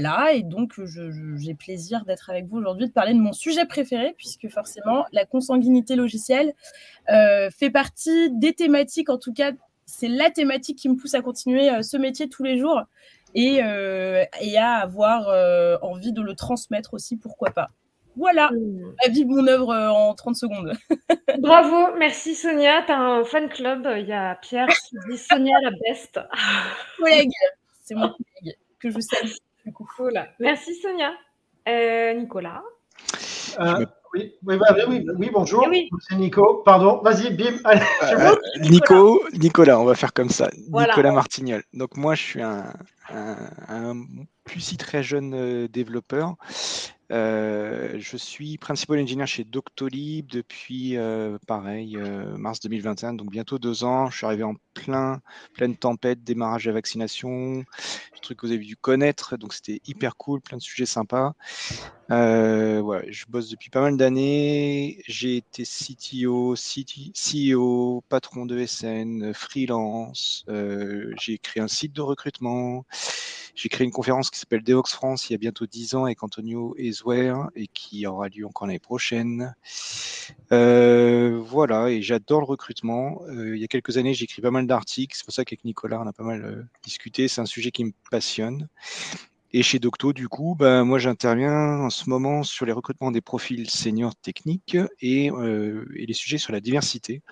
là et donc j'ai plaisir d'être avec vous aujourd'hui, de parler de mon sujet préféré, puisque forcément la consanguinité logicielle euh, fait partie des thématiques, en tout cas c'est la thématique qui me pousse à continuer euh, ce métier tous les jours et, euh, et à avoir envie de le transmettre aussi, pourquoi pas. Voilà, mmh. ma vie, mon œuvre en 30 secondes. Bravo, merci Sonia. Tu as un fan club. Il y a Pierre qui dit Sonia la best. Collègue, c'est mon collègue que je salue. Merci Sonia. Euh, Nicolas. Euh, oui, oui, oui, bonjour. Eh c'est Nico. Pardon, vas-y, bim. Euh, Nico, Nicolas, on va faire comme ça. Nicolas Martignol. Donc moi, je suis un, un, un plus si très jeune développeur euh, je suis principal engineer chez Doctolib depuis, euh, pareil, euh, mars 2021, donc bientôt deux ans. Je suis arrivé en plein, pleine tempête, démarrage de vaccination, le truc que vous avez dû connaître, donc c'était hyper cool, plein de sujets sympas. je bosse depuis pas mal d'années. J'ai été CTO, CEO, patron de SN, freelance. j'ai créé un site de recrutement. J'ai créé une conférence qui s'appelle Devox France il y a bientôt 10 ans avec Antonio Et qui aura lieu encore l'année prochaine. Euh, voilà, et j'adore le recrutement. Euh, il y a quelques années, j'ai écrit pas mal d'articles. C'est pour ça qu'avec Nicolas, on a pas mal euh, discuté. C'est un sujet qui me passionne. Et chez Docto, du coup, ben, moi j'interviens en ce moment sur les recrutements des profils seniors techniques et, les sujets sur la diversité.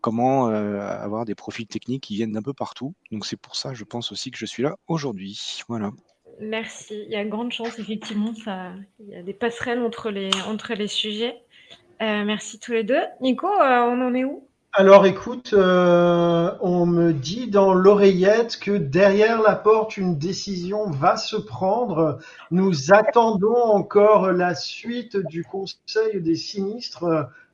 Comment avoir des profils techniques qui viennent d'un peu partout. Donc c'est pour ça, je pense aussi que je suis là aujourd'hui. Voilà. Merci. Il y a grande chance, effectivement, ça, il y a des passerelles entre les, sujets. Euh, merci tous les deux. Nico, on en est où? Alors écoute, euh, on me dit dans l'oreillette que derrière la porte, une décision va se prendre. Nous attendons encore la suite du Conseil des sinistres,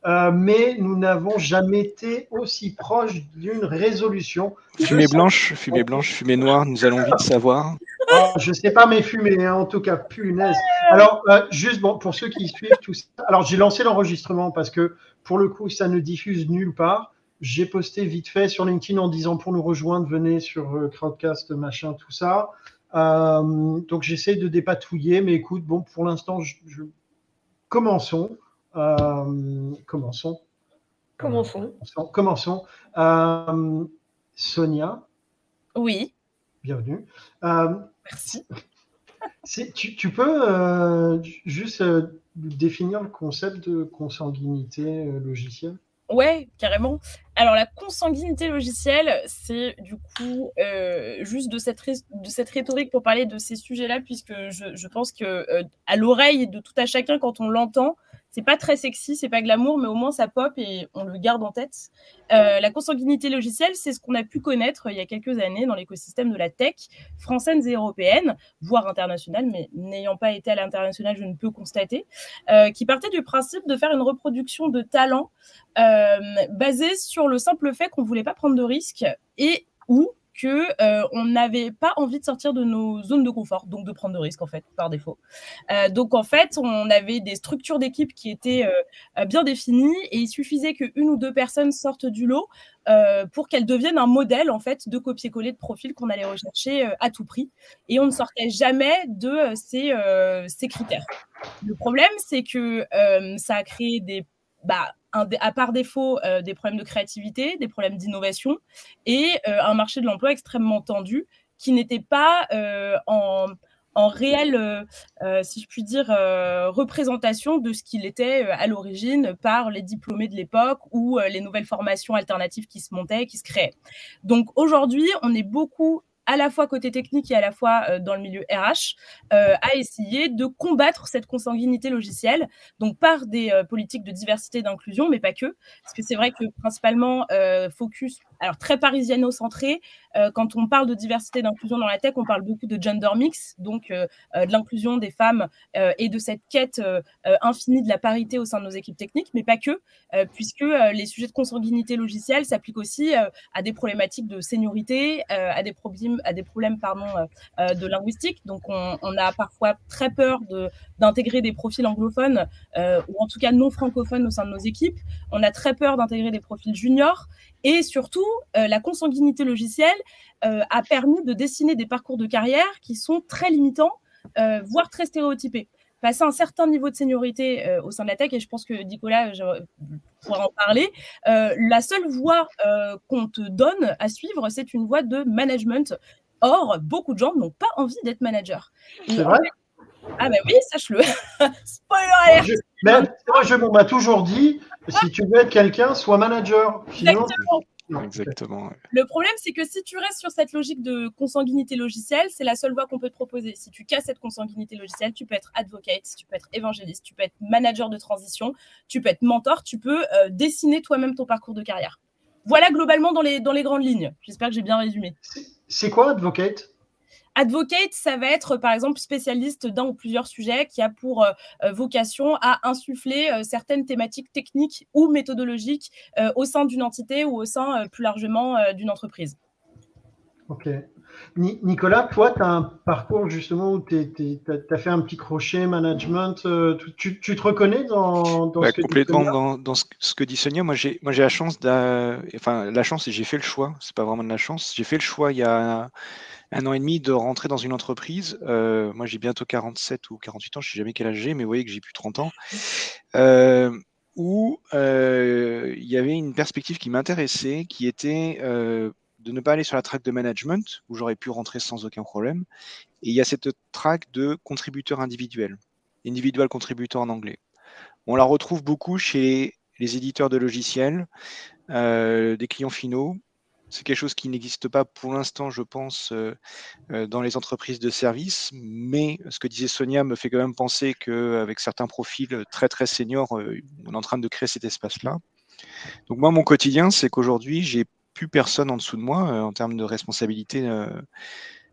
euh, mais nous n'avons jamais été aussi proches d'une résolution. Fumée blanche, fumée blanche, fumée noire, nous allons vite savoir. Oh, je ne sais pas mes fumées, hein, en tout cas, punaise. Alors, euh, juste bon, pour ceux qui suivent tout ça, alors j'ai lancé l'enregistrement parce que pour le coup, ça ne diffuse nulle part. J'ai posté vite fait sur LinkedIn en disant pour nous rejoindre, venez sur euh, Crowdcast, machin, tout ça. Donc j'essaie de dépatouiller, mais écoute, bon, pour l'instant, je, commençons. Euh, commençons. Commençons. Commençons. Sonia. Oui. Bienvenue. Merci. Tu, tu, peux juste définir le concept de consanguinité logicielle? Ouais, carrément. Alors la consanguinité logicielle, c'est du coup euh, juste de cette, de cette rhétorique pour parler de ces sujets-là, puisque je, je pense que euh, à l'oreille de tout à chacun, quand on l'entend, c'est pas très sexy, c'est pas glamour, mais au moins ça pop et on le garde en tête. Euh, la consanguinité logicielle, c'est ce qu'on a pu connaître il y a quelques années dans l'écosystème de la tech française et européenne, voire internationale, mais n'ayant pas été à l'international, je ne peux constater, euh, qui partait du principe de faire une reproduction de talent euh, basée sur le simple fait qu'on voulait pas prendre de risques et ou que euh, on n'avait pas envie de sortir de nos zones de confort, donc de prendre de risques en fait par défaut. Euh, donc en fait, on avait des structures d'équipe qui étaient euh, bien définies et il suffisait qu'une ou deux personnes sortent du lot pour qu'elles deviennent un modèle en fait de copier-coller de profil qu'on allait rechercher à tout prix. Et on ne sortait jamais de ces, critères. Le problème, c'est que ça a créé des bah, à part défaut euh, des problèmes de créativité, des problèmes d'innovation et euh, un marché de l'emploi extrêmement tendu qui n'était pas euh, en, en réelle, si je puis dire, représentation de ce qu'il était à l'origine par les diplômés de l'époque ou les nouvelles formations alternatives qui se montaient, qui se créaient. Donc aujourd'hui, on est beaucoup à la fois côté technique et à la fois euh, dans le milieu RH, euh, à essayer de combattre cette consanguinité logicielle, donc par des euh, politiques de diversité et d'inclusion, mais pas que, parce que c'est vrai que principalement focus, alors très parisiano-centré, quand on parle de diversité et d'inclusion dans la tech, on parle beaucoup de gender mix, donc de l'inclusion des femmes et de cette quête infinie de la parité au sein de nos équipes techniques, mais pas que, puisque les sujets de consanguinité logicielle s'appliquent aussi à des problématiques de seniorité, à des problèmes euh, euh, de linguistique. Donc, on, a parfois très peur d'intégrer des profils anglophones euh, ou en tout cas non francophones au sein de nos équipes. On a très peur d'intégrer des profils juniors. Et surtout, la consanguinité logicielle a permis de dessiner des parcours de carrière qui sont très limitants voire très stéréotypée passer un certain niveau de seniorité euh, au sein de la tech, et je pense que Nicolas pourra en parler, euh, la seule voie euh, qu'on te donne à suivre, c'est une voie de management. Or, beaucoup de gens n'ont pas envie d'être manager. C'est vrai? Ah ben oui, sache-le. Spoiler alert je, Mais moi, je m'en toujours dit, si tu veux être quelqu'un, sois manager. Sinon, Exactement. Le problème, c'est que si tu restes sur cette logique de consanguinité logicielle, c'est la seule voie qu'on peut te proposer. Si tu casses cette consanguinité logicielle, tu peux être advocate, tu peux être évangéliste, tu peux être manager de transition, tu peux être mentor, tu peux euh, dessiner toi-même ton parcours de carrière. Voilà globalement dans les, dans les grandes lignes. J'espère que j'ai bien résumé. C'est quoi advocate? Advocate, ça va être par exemple spécialiste d'un ou plusieurs sujets qui a pour euh, euh, vocation à insuffler euh, certaines thématiques techniques ou méthodologiques au sein d'une entité ou au sein plus largement d'une entreprise. Ok. Nicolas, toi, tu as un parcours justement où tu as fait un petit crochet management. Tu, te reconnais dans, dans ce que Complètement dans, dans, ce que dit Sonia. Moi, j'ai la chance, enfin, la chance et j'ai fait le choix. C'est pas vraiment de la chance. J'ai fait le choix il y a un an et demi de rentrer dans une entreprise. Euh, moi, j'ai bientôt 47 ou 48 ans, je ne sais jamais quel âge j'ai, mais vous voyez que j'ai plus 30 ans. Euh, où euh, il y avait une perspective qui m'intéressait, qui était de ne pas aller sur la track de management, où j'aurais pu rentrer sans aucun problème. Et il y a cette track de contributeur individuel, individual contributeur en anglais. On la retrouve beaucoup chez les éditeurs de logiciels, des clients finaux, c'est quelque chose qui n'existe pas pour l'instant, je pense, euh, euh, dans les entreprises de services. Mais ce que disait Sonia me fait quand même penser qu'avec certains profils très très seniors, euh, on est en train de créer cet espace-là. Donc moi, mon quotidien, c'est qu'aujourd'hui, j'ai plus personne en dessous de moi en termes de responsabilité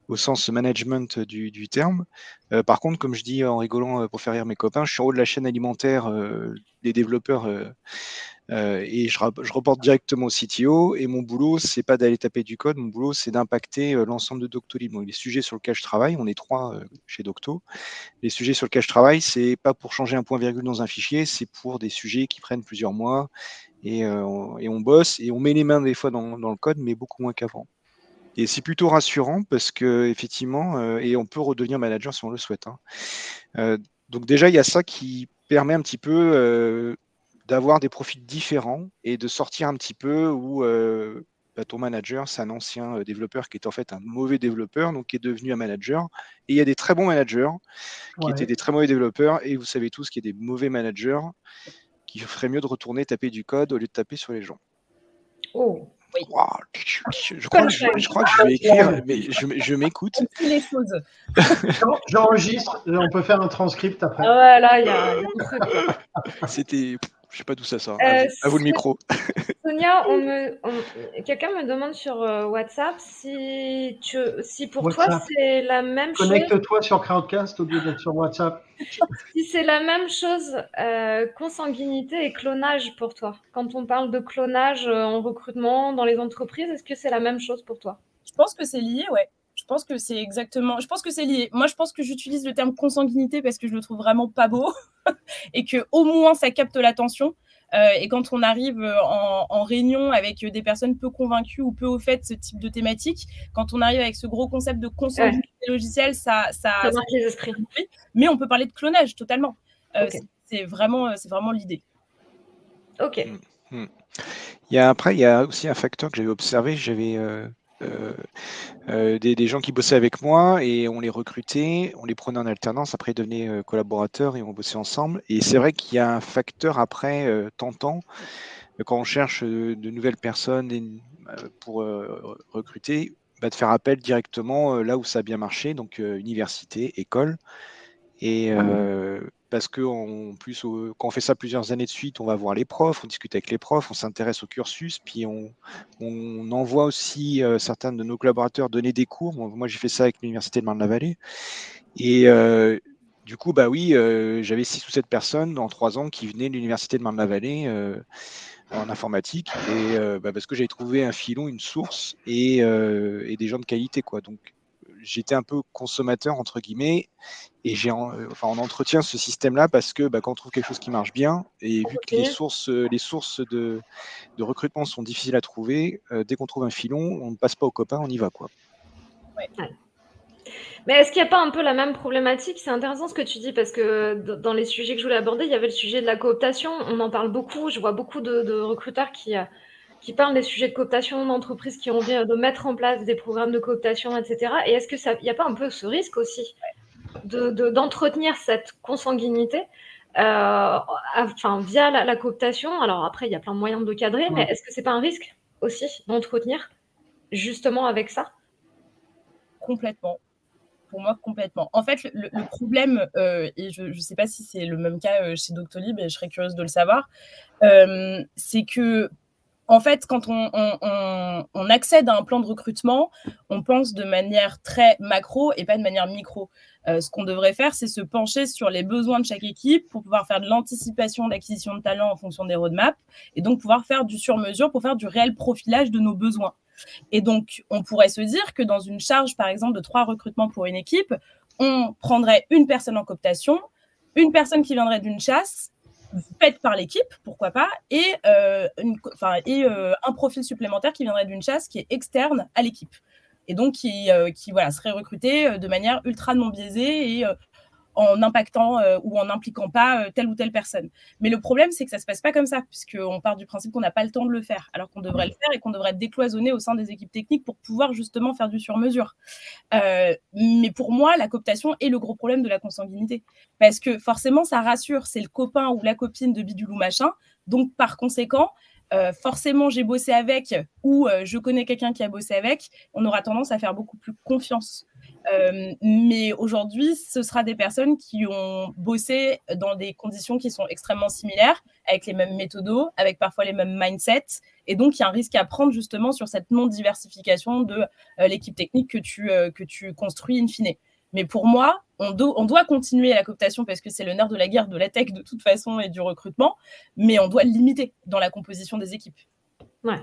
au sens management du, terme. par contre, comme je dis en rigolant pour faire rire mes copains, je suis en haut de la chaîne alimentaire des développeurs euh, et je, reporte directement au CTO. Et mon boulot, c'est pas d'aller taper du code. Mon boulot, c'est d'impacter euh, l'ensemble de Doctolib. les sujets sur lesquels je travaille, on est trois euh, chez Docto. Les sujets sur lesquels je travaille, c'est pas pour changer un point virgule dans un fichier, c'est pour des sujets qui prennent plusieurs mois. Et, on, bosse et on met les mains des fois dans, le code, mais beaucoup moins qu'avant. Et c'est plutôt rassurant parce que effectivement, et on peut redevenir manager si on le souhaite. Hein. donc déjà, il y a ça qui permet un petit peu d'avoir des profils différents et de sortir un petit peu où euh, bah, ton manager, c'est un ancien euh, développeur qui est en fait un mauvais développeur, donc qui est devenu un manager. Et il y a des très bons managers qui étaient des très mauvais développeurs, et vous savez tous qu'il y a des mauvais managers qui feraient mieux de retourner taper du code au lieu de taper sur les gens. Oh. Je, crois que je, vais écrire, mais je, m'écoute. J'enregistre, on peut faire un transcript après. Voilà, il y a C'était je sais pas d'où ça sort. Euh, à, vous, le micro. Sonia, quelqu'un me demande sur euh, WhatsApp si, tu... si pour toi c'est la même chose. Connecte-toi sur Crowdcast au lieu d'être sur WhatsApp. si c'est la même chose, euh, consanguinité et clonage pour toi. Quand on parle de clonage en recrutement dans les entreprises, est-ce que c'est la même chose pour toi? Je pense que c'est lié, ouais. Je pense que c'est exactement. Je pense que c'est lié. Moi, je pense que j'utilise le terme consanguinité parce que je le trouve vraiment pas beau et que au moins ça capte l'attention. Euh, et quand on arrive en, réunion avec des personnes peu convaincues ou peu au fait de ce type de thématique, quand on arrive avec ce gros concept de consanguinité logicielle, ça, ça, ça, les esprits. Mais on peut parler de clonage totalement. Euh, c'est vraiment, c'est vraiment l'idée. Ok. Hmm. Hmm. Il y a, après, il y a aussi un facteur que j'avais observé. J'avais euh, euh, euh, des, gens qui bossaient avec moi et on les recrutait, on les prenait en alternance, après ils devenaient euh, collaborateurs et on bossait ensemble. Et c'est vrai qu'il y a un facteur après tentant quand on cherche de nouvelles personnes pour recruter, bah, de faire appel directement là où ça a bien marché, donc université, école. Et parce que en plus, quand on fait ça plusieurs années de suite, on va voir les profs, on discute avec les profs, on s'intéresse au cursus, puis on, envoie aussi euh, certains de nos collaborateurs donner des cours. moi, j'ai fait ça avec l'université de Marne-la-Vallée. Et euh, du coup, bah oui, euh, j'avais six ou sept personnes en trois ans qui venaient de l'université de Marne-la-Vallée en informatique, et bah, parce que j'avais trouvé un filon, une source et, et, des gens de qualité, quoi. Donc j'étais un peu consommateur entre guillemets et j'ai enfin on entretient ce système là parce que bah, quand on trouve quelque chose qui marche bien et vu que les sources les sources de, de recrutement sont difficiles à trouver euh, dès qu'on trouve un filon on ne passe pas aux copains on y va quoi Mais est-ce qu'il n'y a pas un peu la même problématique? C'est intéressant ce que tu dis parce que dans les sujets que je voulais aborder, il y avait le sujet de la cooptation. On en parle beaucoup. Je vois beaucoup de, recruteurs qui, euh, qui parlent des sujets de cooptation, d'entreprises qui ont envie de mettre en place des programmes de cooptation, etc. Et est-ce qu'il n'y a pas un peu ce risque aussi d'entretenir cette consanguinité euh, enfin, via la, cooptation? Alors après, il y a plein de moyens de cadrer, mais est-ce que c'est pas un risque aussi d'entretenir justement avec ça? Complètement pour moi complètement. En fait, le, problème, euh, et je ne sais pas si c'est le même cas euh, chez Doctolib, et je serais curieuse de le savoir, euh, c'est que en fait, quand on, on, accède à un plan de recrutement, on pense de manière très macro et pas de manière micro. ce qu'on devrait faire, c'est se pencher sur les besoins de chaque équipe pour pouvoir faire de l'anticipation d'acquisition de talents en fonction des roadmaps et donc pouvoir faire du sur-mesure pour faire du réel profilage de nos besoins. Et donc, on pourrait se dire que dans une charge, par exemple, de trois recrutements pour une équipe, on prendrait une personne en cooptation, une personne qui viendrait d'une chasse, faite par l'équipe, pourquoi pas, et, euh, euh, un profil supplémentaire qui viendrait d'une chasse qui est externe à l'équipe. Et donc qui, euh, qui voilà, serait recruté de manière ultra non biaisée et en impactant euh, ou en impliquant pas euh, telle ou telle personne. Mais le problème, c'est que ça se passe pas comme ça, puisqu'on part du principe qu'on n'a pas le temps de le faire, alors qu'on devrait le faire et qu'on devrait être décloisonné au sein des équipes techniques pour pouvoir justement faire du sur-mesure. Euh, mais pour moi, la cooptation est le gros problème de la consanguinité, parce que forcément, ça rassure, c'est le copain ou la copine de bidule ou machin, donc par conséquent, forcément j'ai bossé avec ou je connais quelqu'un qui a bossé avec, on aura tendance à faire beaucoup plus confiance. Euh, mais aujourd'hui, ce sera des personnes qui ont bossé dans des conditions qui sont extrêmement similaires, avec les mêmes méthodos, avec parfois les mêmes mindsets. Et donc, il y a un risque à prendre justement sur cette non-diversification de euh, l'équipe technique que tu, euh, que tu construis in fine. Mais pour moi, on, doit continuer la cooptation parce que c'est le nerf de la guerre de la tech de toute façon et du recrutement, mais on doit le limiter dans la composition des équipes. Ouais.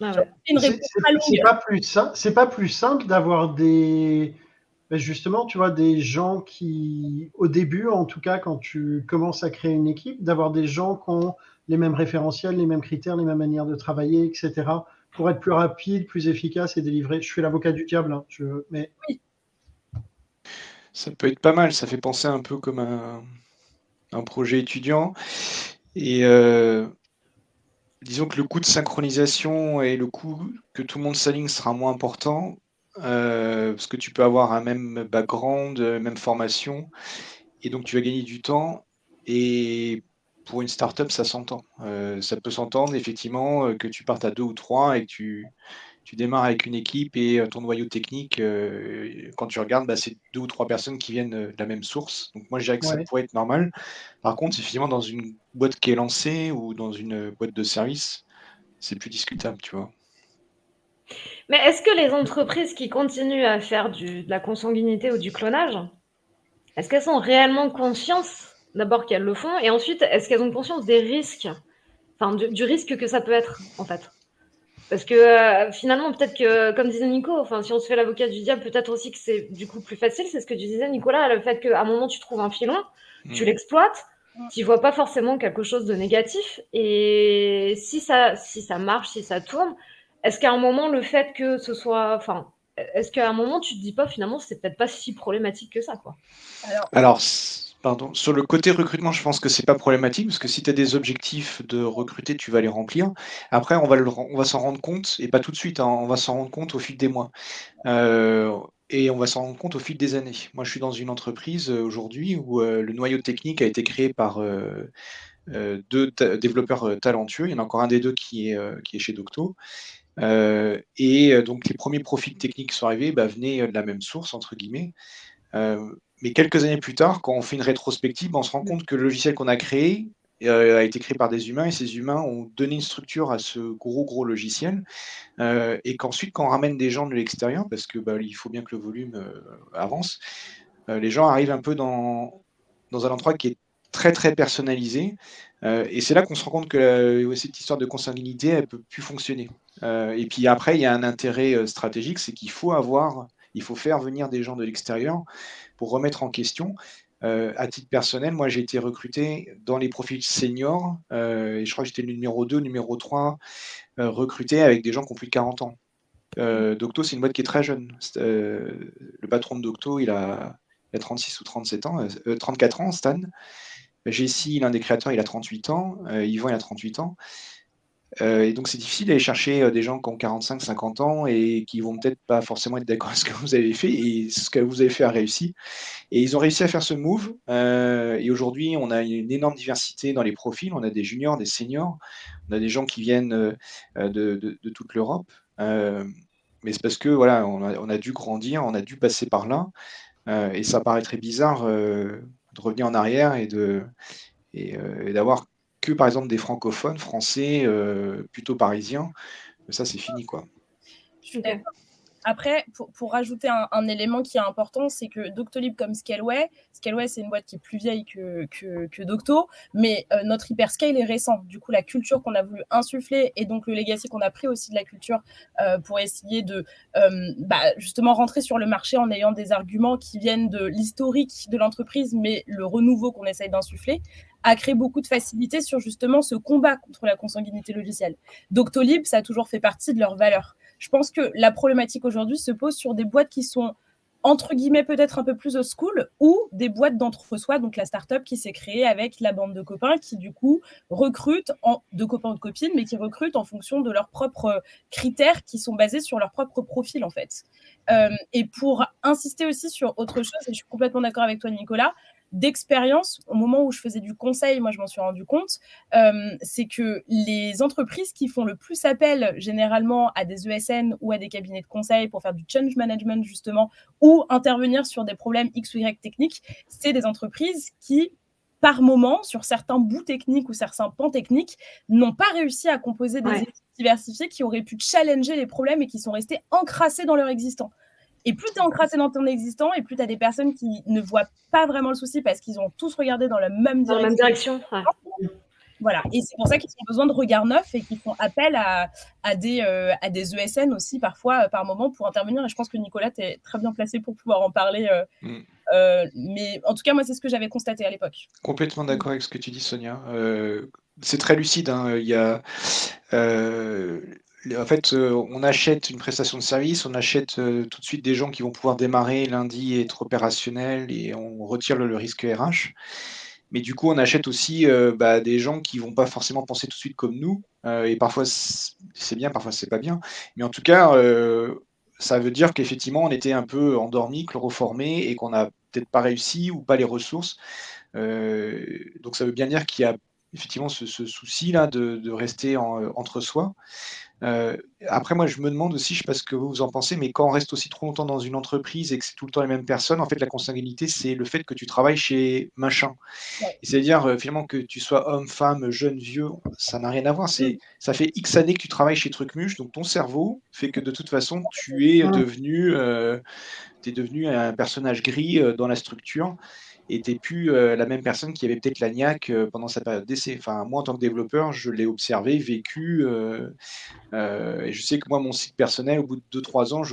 Ah c'est pas plus simple, c'est pas plus simple d'avoir des ben justement, tu vois, des gens qui, au début, en tout cas, quand tu commences à créer une équipe, d'avoir des gens qui ont les mêmes référentiels, les mêmes critères, les mêmes manières de travailler, etc., pour être plus rapide, plus efficace et délivrer. Je suis l'avocat du diable, hein, je... mais oui. Ça peut être pas mal. Ça fait penser un peu comme un, un projet étudiant. Et euh, disons que le coût de synchronisation et le coût que tout le monde s'aligne sera moins important, euh, parce que tu peux avoir un même background, euh, même formation, et donc tu vas gagner du temps. Et pour une startup, ça s'entend. Euh, ça peut s'entendre effectivement que tu partes à deux ou trois et que tu, tu démarres avec une équipe et ton noyau technique, quand tu regardes, bah, c'est deux ou trois personnes qui viennent de la même source. Donc moi, je dirais que ça pourrait être normal. Par contre, effectivement, dans une boîte qui est lancée ou dans une boîte de service, c'est plus discutable, tu vois. Mais est-ce que les entreprises qui continuent à faire du, de la consanguinité ou du clonage, est-ce qu'elles sont réellement conscientes d'abord qu'elles le font et ensuite est-ce qu'elles ont conscience des risques, enfin du, risque que ça peut être en fait? Parce que euh, finalement, peut-être que, comme disait Nico, enfin si on se fait l'avocat du diable, peut-être aussi que c'est du coup plus facile, c'est ce que tu disais Nicolas, le fait qu'à un moment tu trouves un filon, tu mmh. l'exploites, tu vois pas forcément quelque chose de négatif et si ça, si ça marche, si ça tourne, est-ce qu'à un moment, le fait que ce soit. Enfin, est-ce qu'à un moment, tu te dis pas finalement, c'est peut-être pas si problématique que ça, quoi? Alors, sur le côté recrutement, je pense que c'est pas problématique parce que si tu as des objectifs de recruter, tu vas les remplir. Après, on va, s'en rendre compte, et pas tout de suite, hein, on va s'en rendre compte au fil des mois. Euh, et on va s'en rendre compte au fil des années. Moi, je suis dans une entreprise euh, aujourd'hui où euh, le noyau technique a été créé par deux développeurs talentueux. Il y en a encore un des deux qui est, qui est chez Docto. Et donc les premiers profils techniques qui sont arrivés bah, venaient de la même source, entre guillemets. Mais quelques années plus tard, quand on fait une rétrospective, on se rend compte que le logiciel qu'on a créé a été créé par des humains et ces humains ont donné une structure à ce gros gros logiciel et qu'ensuite quand on ramène des gens de l'extérieur parce que bah, il faut bien que le volume avance les gens arrivent un peu dans, dans un endroit qui est très très personnalisé et c'est là qu'on se rend compte que cette histoire de consanguinité elle peut plus fonctionner. Euh, et puis après, il y a un intérêt euh, stratégique, c'est qu'il faut avoir, il faut faire venir des gens de l'extérieur pour remettre en question. Euh, à titre personnel, moi j'ai été recruté dans les profils seniors, et je crois que j'étais le numéro 2, numéro 3, recruté avec des gens qui ont plus de 40 ans. Docto, c'est une boîte qui est très jeune. le patron de Docto, il a, 36 ou 37 ans, 34 ans, Stan. Jessie, l'un des créateurs, il a 38 ans. Yvan, il a 38 ans. Euh, et donc, c'est difficile d'aller chercher euh, des gens qui ont 45, 50 ans et qui vont peut-être pas forcément être d'accord avec ce que vous avez fait et ce que vous avez fait a réussi. Et ils ont réussi à faire ce move. Euh, et aujourd'hui, on a une énorme diversité dans les profils. On a des juniors, des seniors, on a des gens qui viennent de, toute l'Europe. mais c'est parce que voilà, on a, dû grandir, on a dû passer par là. et ça paraît très bizarre de revenir en arrière et d'avoir que par exemple des francophones français euh, plutôt parisiens. Ça, c'est fini, quoi. Après, pour, rajouter un, élément qui est important, c'est que Doctolib comme Scaleway, Scaleway c'est une boîte qui est plus vieille que, Docto, mais euh, notre hyperscale est récent. Du coup, la culture qu'on a voulu insuffler et donc le legacy qu'on a pris aussi de la culture euh, pour essayer de bah, justement rentrer sur le marché en ayant des arguments qui viennent de l'historique de l'entreprise, mais le renouveau qu'on essaye d'insuffler, a créé beaucoup de facilité sur justement ce combat contre la consanguinité logicielle. Doctolib, ça a toujours fait partie de leurs valeurs. Je pense que la problématique aujourd'hui se pose sur des boîtes qui sont entre guillemets peut-être un peu plus old school ou des boîtes d'entre-soi, donc la start-up qui s'est créée avec la bande de copains qui du coup recrutent en, de copains de copines, mais qui recrutent en fonction de leurs propres critères qui sont basés sur leur propre profil en fait. Euh, et pour insister aussi sur autre chose, et je suis complètement d'accord avec toi Nicolas, d'expérience, au moment où je faisais du conseil, moi je m'en suis rendu compte, euh, c'est que les entreprises qui font le plus appel généralement à des ESN ou à des cabinets de conseil pour faire du change management justement, ou intervenir sur des problèmes X ou Y techniques, c'est des entreprises qui par moment, sur certains bouts techniques ou certains pans techniques, n'ont pas réussi à composer des équipes diversifiées qui auraient pu challenger les problèmes et qui sont restés encrassés dans leur existant. Et plus tu es encrassé dans ton existant, et plus tu as des personnes qui ne voient pas vraiment le souci parce qu'ils ont tous regardé dans la même direction. même direction. Voilà, et c'est pour ça qu'ils ont besoin de regards neufs et qu'ils font appel à, à, des, euh, à des ESN aussi parfois, euh, par moment, pour intervenir. Et je pense que Nicolas, tu es très bien placé pour pouvoir en parler. Euh, mm. mais en tout cas, moi, c'est ce que j'avais constaté à l'époque. Complètement d'accord avec ce que tu dis, Sonia. c'est très lucide. Hein. Il y a en fait, euh, on achète une prestation de service, on achète euh, tout de suite des gens qui vont pouvoir démarrer lundi et être opérationnels et on retire le, risque RH. Mais du coup, on achète aussi euh, bah, des gens qui vont pas forcément penser tout de suite comme nous. et parfois, c'est bien, parfois, c'est pas bien. Mais en tout cas, ça veut dire qu'effectivement, on était un peu endormi, chloroformé et qu'on n'a peut-être pas réussi ou pas les ressources. donc, ça veut bien dire qu'il y a effectivement ce, souci-là de, rester entre soi. Euh, après, moi, je me demande aussi, je ne sais pas ce que vous en pensez, mais quand on reste aussi trop longtemps dans une entreprise et que c'est tout le temps les mêmes personnes, en fait, la consanguinité, c'est le fait que tu travailles chez machin. C'est-à-dire, euh, finalement, que tu sois homme, femme, jeune, vieux, ça n'a rien à voir. C'est, ça fait X années que tu travailles chez Trucmuche, donc ton cerveau fait que de toute façon, tu es devenu, euh, es devenu un personnage gris dans la structure était plus euh, la même personne qui avait peut-être l'ANIAC euh, pendant sa période d'essai. Enfin, moi, en tant que développeur, je l'ai observé, vécu. Euh, et je sais que moi, mon site personnel, au bout de 2-3 ans,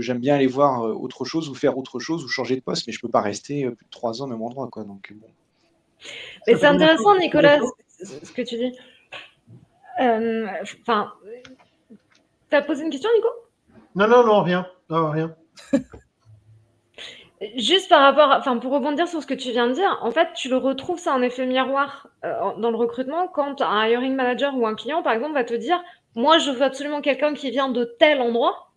j'aime bien aller voir autre chose ou faire autre chose ou changer de poste, mais je ne peux pas rester plus de 3 ans au même endroit. Quoi, donc, bon. Mais c'est intéressant, Nicolas, ce que tu dis. Enfin, tu as posé une question, Nico? Non, non, non, rien. Non, rien. Juste par rapport, enfin pour rebondir sur ce que tu viens de dire, en fait, tu le retrouves ça en effet miroir euh, dans le recrutement quand un hiring manager ou un client, par exemple, va te dire, moi, je veux absolument quelqu'un qui vient de tel endroit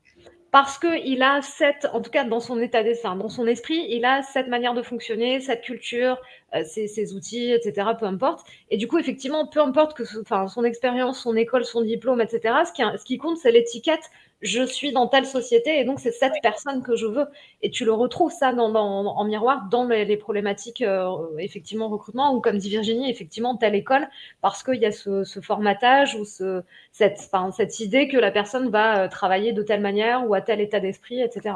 parce qu'il a cette, en tout cas dans son état d'esprit, dans son esprit, il a cette manière de fonctionner, cette culture, euh, ses, outils, etc. Peu importe. Et du coup, effectivement, peu importe que, son expérience, son école, son diplôme, etc. Ce qui compte, c'est l'étiquette je suis dans telle société et donc c'est cette personne que je veux. Et tu le retrouves ça dans, en miroir dans les, problématiques euh, effectivement recrutement ou comme dit Virginie, effectivement telle école parce qu'il y a ce, formatage ou ce, cette, cette idée que la personne va euh, travailler de telle manière ou à tel état d'esprit, etc.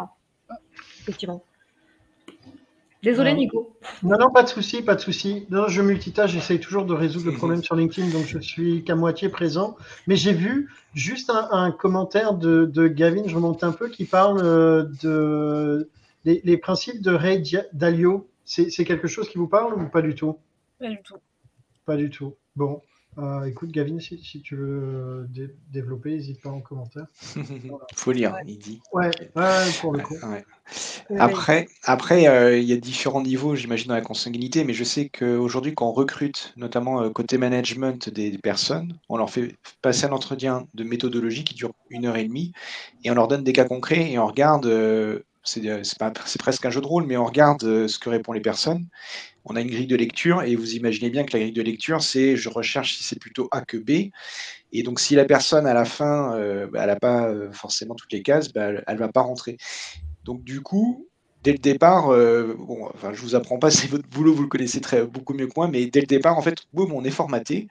Effectivement. Désolé, Nico. Non, non, pas de souci, pas de souci. Non, je multitâche, j'essaye toujours de résoudre le problème sur LinkedIn, donc je suis qu'à moitié présent. Mais j'ai vu juste un, commentaire de, Gavin, je remonte un peu, qui parle euh, de les, principes de Ray Dalio. C'est quelque chose qui vous parle ou pas du tout? Pas du tout. Pas du tout. Bon. Euh, écoute, Gavin, si, tu veux développer, n'hésite pas en commentaire. faut lire, il dit. Ouais, pour le coup. Après, après euh, il y a différents niveaux, j'imagine, dans la consanguinité, mais je sais qu'aujourd'hui, quand on recrute, notamment euh, côté management des, personnes, on leur fait passer un entretien de méthodologie qui dure une heure et demie, et on leur donne des cas concrets, et on regarde, c'est presque un jeu de rôle, mais on regarde ce que répondent les personnes, on a une grille de lecture et vous imaginez bien que la grille de lecture, c'est je recherche si c'est plutôt A que B. Et donc, si la personne à la fin, euh, bah, elle n'a pas euh, forcément toutes les cases, bah, elle ne va pas rentrer. Donc, du coup, dès le départ, euh, bon, enfin, je vous apprends pas, c'est votre boulot, vous le connaissez très, beaucoup mieux que moi, mais dès le départ, en fait, boum, on est formaté.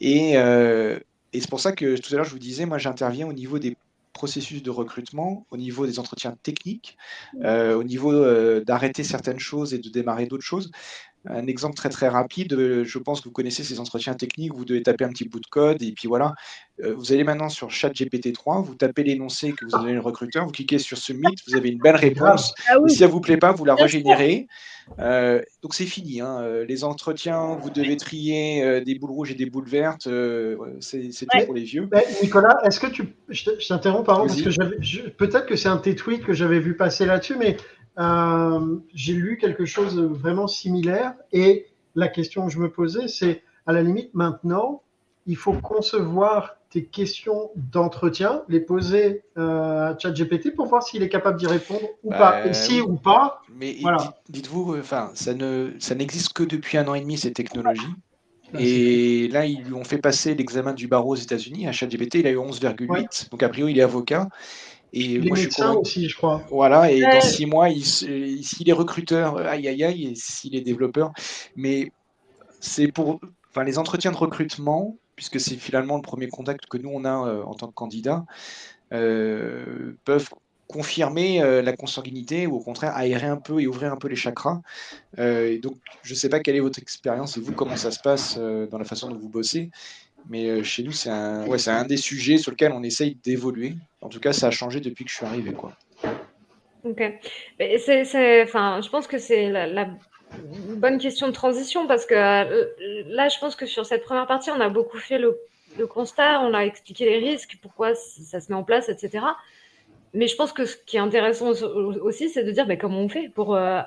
Et, et c'est pour ça que tout à l'heure, je vous disais, moi, j'interviens au niveau des processus de recrutement, au niveau des entretiens techniques, au niveau d'arrêter certaines choses et de démarrer d'autres choses. Un exemple très très rapide, euh, je pense que vous connaissez ces entretiens techniques, vous devez taper un petit bout de code et puis voilà. Euh, vous allez maintenant sur ChatGPT3, vous tapez l'énoncé que vous avez le recruteur, vous cliquez sur Submit, vous avez une belle réponse. Ah si ça ne vous plaît pas, vous la régénérez. Euh, donc c'est fini. Hein. Les entretiens, vous devez trier des boules rouges et des boules vertes. c'est tout pour les vieux. Nicolas, est-ce que tu. Je t'interromps, pardon, parce que peut-être que c'est un de tes tweets que j'avais vu passer là-dessus, mais euh, j'ai lu quelque chose de vraiment similaire et la question que je me posais, c'est à la limite maintenant, il faut concevoir tes questions d'entretien, les poser euh, à ChatGPT pour voir s'il est capable d'y répondre ou pas. Et bah, si ou pas. Mais voilà. dites-vous, enfin, ça ne, ça n'existe que depuis un an et demi ces technologies. Ah, et là, ils lui ont fait passer l'examen du barreau aux États-Unis. À ChatGPT, il a eu 11,8. Donc, a priori, il est avocat. Et moi, je suis aussi, je crois. Voilà, et dans six mois, s'il est recruteur, aïe aïe aïe, et s'il est développeur. Mais c'est pour enfin, les entretiens de recrutement, puisque c'est finalement le premier contact que nous, on a euh, en tant que candidat, euh, peuvent confirmer euh, la consanguinité ou au contraire aérer un peu et ouvrir un peu les chakras. et donc, je ne sais pas quelle est votre expérience et vous, comment ça se passe dans la façon dont vous bossez. Mais euh, chez nous, c'est un, ouais, c'est un des sujets sur lequel on essaye d'évoluer. En tout cas, ça a changé depuis que je suis arrivé. Quoi. Ok. C'est, c'est, enfin, je pense que c'est la, bonne question de transition parce que euh, là, je pense que sur cette première partie, on a beaucoup fait le, le, constat, on a expliqué les risques, pourquoi ça se met en place, etc. Mais je pense que ce qui est intéressant aussi, c'est de dire ben, comment on fait pour euh,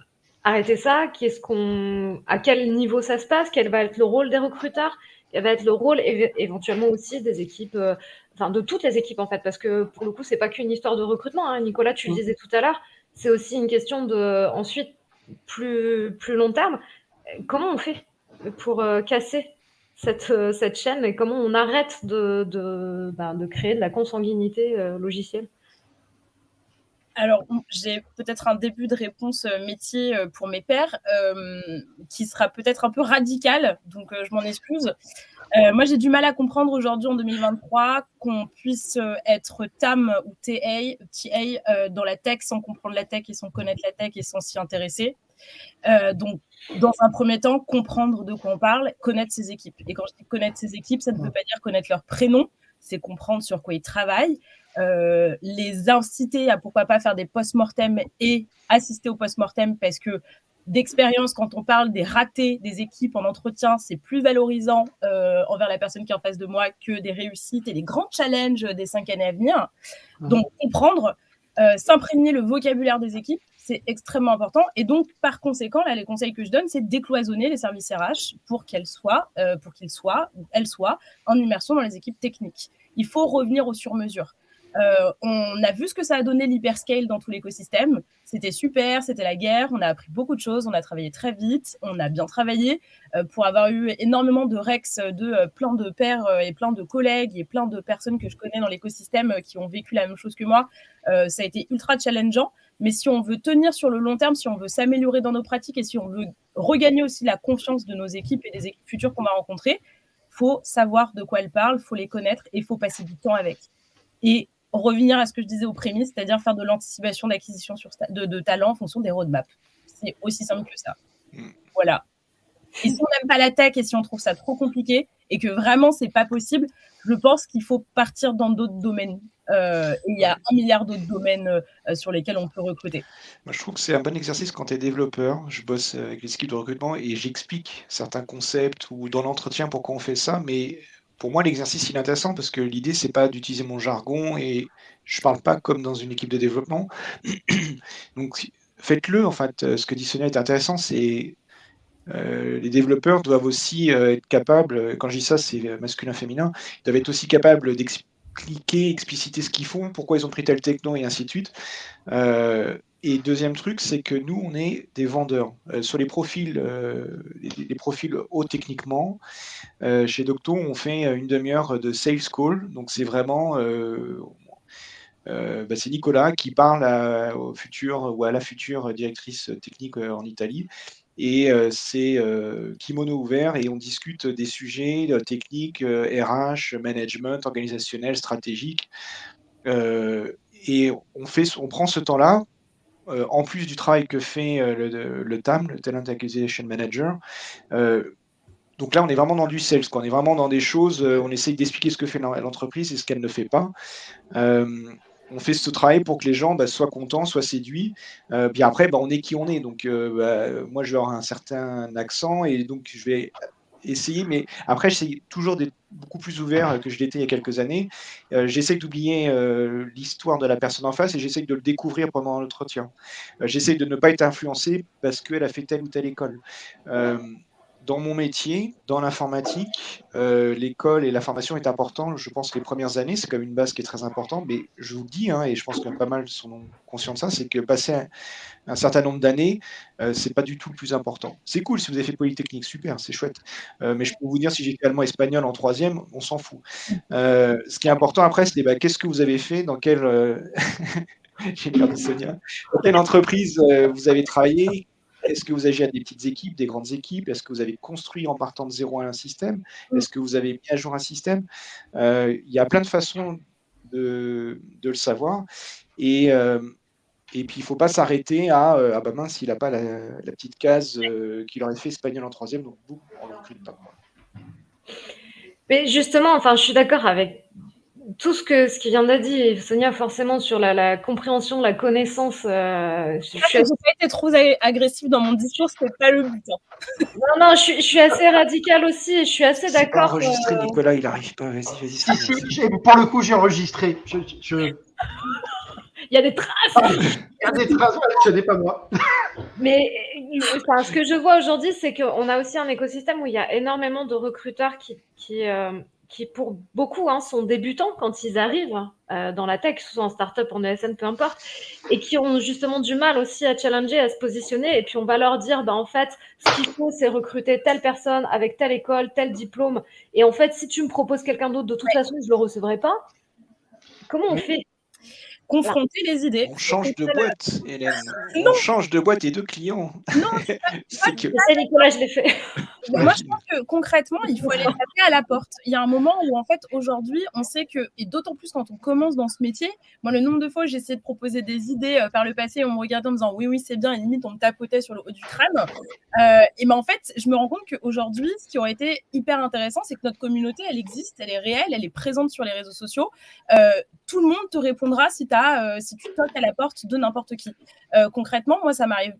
arrêter ça, qu'est-ce qu'on, à quel niveau ça se passe, quel va être le rôle des recruteurs, va être le rôle éventuellement aussi des équipes, euh, enfin de toutes les équipes en fait, parce que pour le coup, c'est pas qu'une histoire de recrutement. Hein. Nicolas, tu le mm. disais tout à l'heure, c'est aussi une question de ensuite plus plus long terme. Comment on fait pour euh, casser cette, euh, cette chaîne et comment on arrête de, de, ben, de créer de la consanguinité logicielle? Alors, j'ai peut-être un début de réponse métier pour mes pairs qui sera peut-être un peu radical, donc je m'en excuse. moi, j'ai du mal à comprendre aujourd'hui en 2023 qu'on puisse être TAM ou TA, TA dans la tech sans comprendre la tech et sans connaître la tech et sans s'y intéresser. donc, dans un premier temps, comprendre de quoi on parle, connaître ses équipes. Et quand je dis connaître ses équipes, ça ne veut pas dire connaître leur prénom, c'est comprendre sur quoi ils travaillent, euh, les inciter à pourquoi pas faire des post-mortem et assister au post-mortem parce que d'expérience, quand on parle des ratés des équipes en entretien, c'est plus valorisant euh, envers la personne qui est en face de moi que des réussites et des grands challenges des cinq années à venir. Donc, comprendre, euh, s'imprégner le vocabulaire des équipes, c'est extrêmement important. Et donc, par conséquent, là, les conseils que je donne, c'est décloisonner les services RH pour qu'elles soient, pour qu'ils soient, ou elles soient, en immersion dans les équipes techniques. Il faut revenir au sur-mesure. Euh, on a vu ce que ça a donné l'hyperscale dans tout l'écosystème. C'était super, c'était la guerre, on a appris beaucoup de choses, on a travaillé très vite, on a bien travaillé euh, pour avoir eu énormément de rex de euh, plein de pairs et plein de collègues et plein de personnes que je connais dans l'écosystème qui ont vécu la même chose que moi. ça a été ultra challengeant, mais si on veut tenir sur le long terme, si on veut s'améliorer dans nos pratiques et si on veut regagner aussi la confiance de nos équipes et des équipes futures qu'on va rencontrer, faut savoir de quoi elles parlent, faut les connaître et faut passer du temps avec. Et revenir à ce que je disais au prémices, c'est-à-dire faire de l'anticipation d'acquisition de, de talent en fonction des roadmaps. C'est aussi simple que ça. Mm. Voilà. Et si on n'aime pas la tech et si on trouve ça trop compliqué et que vraiment c'est pas possible, je pense qu'il faut partir dans d'autres domaines. Euh, il y a un milliard d'autres domaines euh, sur lesquels on peut recruter. Moi, je trouve que c'est un bon exercice quand tu es développeur. Je bosse avec les skills de recrutement et j'explique certains concepts ou dans l'entretien pourquoi on fait ça, mais pour moi, l'exercice est intéressant parce que l'idée c'est pas d'utiliser mon jargon et je parle pas comme dans une équipe de développement. Donc faites-le. En fait, ce que dit Sonia est intéressant, c'est euh, les développeurs doivent aussi euh, être capables, quand je dis ça, c'est masculin-féminin, ils doivent être aussi capables d'expliquer, expliciter ce qu'ils font, pourquoi ils ont pris tel techno et ainsi de suite. Euh, et deuxième truc, c'est que nous, on est des vendeurs. sur les profils, les, profils hauts techniquement, chez Docto, on fait une demi-heure de sales call. Donc c'est vraiment, bah, c'est Nicolas qui parle au futur ou à la future directrice technique en Italie et c'est kimono ouvert et on discute des sujets techniques, RH, management, organisationnel, stratégique. et on, fait, on prend ce temps-là, en plus du travail que fait le, TAM, le Talent Acquisition Manager. donc là, on est vraiment dans du sales, on est vraiment dans des choses, on essaye d'expliquer ce que fait l'entreprise et ce qu'elle ne fait pas on fait ce travail pour que les gens bah, soient contents, soient séduits. Euh, puis après, bah, on est qui on est. Donc, euh, bah, moi, je vais avoir un certain accent et donc je vais essayer. Mais après, j'essaie toujours d'être beaucoup plus ouvert que je l'étais il y a quelques années. Euh, j'essaie d'oublier l'histoire de la personne en face et j'essaie de le découvrir pendant l'entretien. j'essaie de ne pas être influencé parce qu'elle a fait telle ou telle école dans mon métier, dans l'informatique, euh, l'école et la formation est important. Je pense que les premières années, c'est comme une base qui est très importante. Mais je vous le dis, hein, et je pense que pas mal sont conscients de ça, c'est que passer un, certain nombre d'années, euh, c'est pas du tout le plus important. C'est cool si vous avez fait Polytechnique, super, c'est chouette. Euh, mais je peux vous dire, si j'ai fait allemand espagnol en troisième, on s'en fout. ce qui est important après, c'est bah, qu'est-ce que vous avez fait, dans j'ai. Dans quelle entreprise vous avez travaillé est-ce que vous agissez à des petites équipes, des grandes équipes? Est-ce que vous avez construit en partant de zéro un système? Est-ce que vous avez mis à jour un système? Euh, Il y a plein de façons de, le savoir. Et, euh, et puis, il ne faut pas s'arrêter à euh, Ah bah mince, il n'a pas la, petite case qu'il aurait fait espagnol en troisième, donc boum, on ne recrute pas. Mais justement, enfin, je suis d'accord avec tout ce que ce qui vient d'être dit, Sonia, forcément sur la, compréhension, la connaissance. Euh, je, je suis pas été trop agressive dans mon discours, c'est pas le but. Hein. Non, non, je, suis assez radicale aussi, et je suis assez d'accord. Enregistré, Nicolas, il arrive pas. Vas-y, vas-y. pour le coup, j'ai enregistré. Il y a des traces. Il y a des traces, ce n'est pas moi. Mais enfin, ce que je vois aujourd'hui, c'est qu'on a aussi un écosystème où il y a énormément de recruteurs qui, qui, euh, qui pour beaucoup hein, sont débutants quand ils arrivent euh, dans la tech, soit en startup, en ESN, peu importe, et qui ont justement du mal aussi à challenger, à se positionner. Et puis on va leur dire, bah, en fait, ce qu'il faut, c'est recruter telle personne avec telle école, tel diplôme. Et en fait, si tu me proposes quelqu'un d'autre, de toute façon, je ne le recevrai pas. Comment on fait? Confronter les idées. On change de boîte, Hélène. On change de boîte et de clients. Non, c'est que... Nicolas, je l'ai fait. Moi, je pense que concrètement, il faut aller taper à la porte. Il y a un moment où, en fait, aujourd'hui, on sait que, et d'autant plus quand on commence dans ce métier, moi, le nombre de fois où j'ai essayé de proposer des idées euh, par le passé, on me regardait en me disant oui, oui, c'est bien, et limite, on me tapotait sur le haut du crâne. Euh, et ben, en fait, je me rends compte qu'aujourd'hui, ce qui aurait été hyper intéressant, c'est que notre communauté, elle existe, elle est réelle, elle est présente sur les réseaux sociaux. Euh, tout le monde te répondra si, tu toques à la porte de n'importe qui. concrètement, moi, ça m'arrive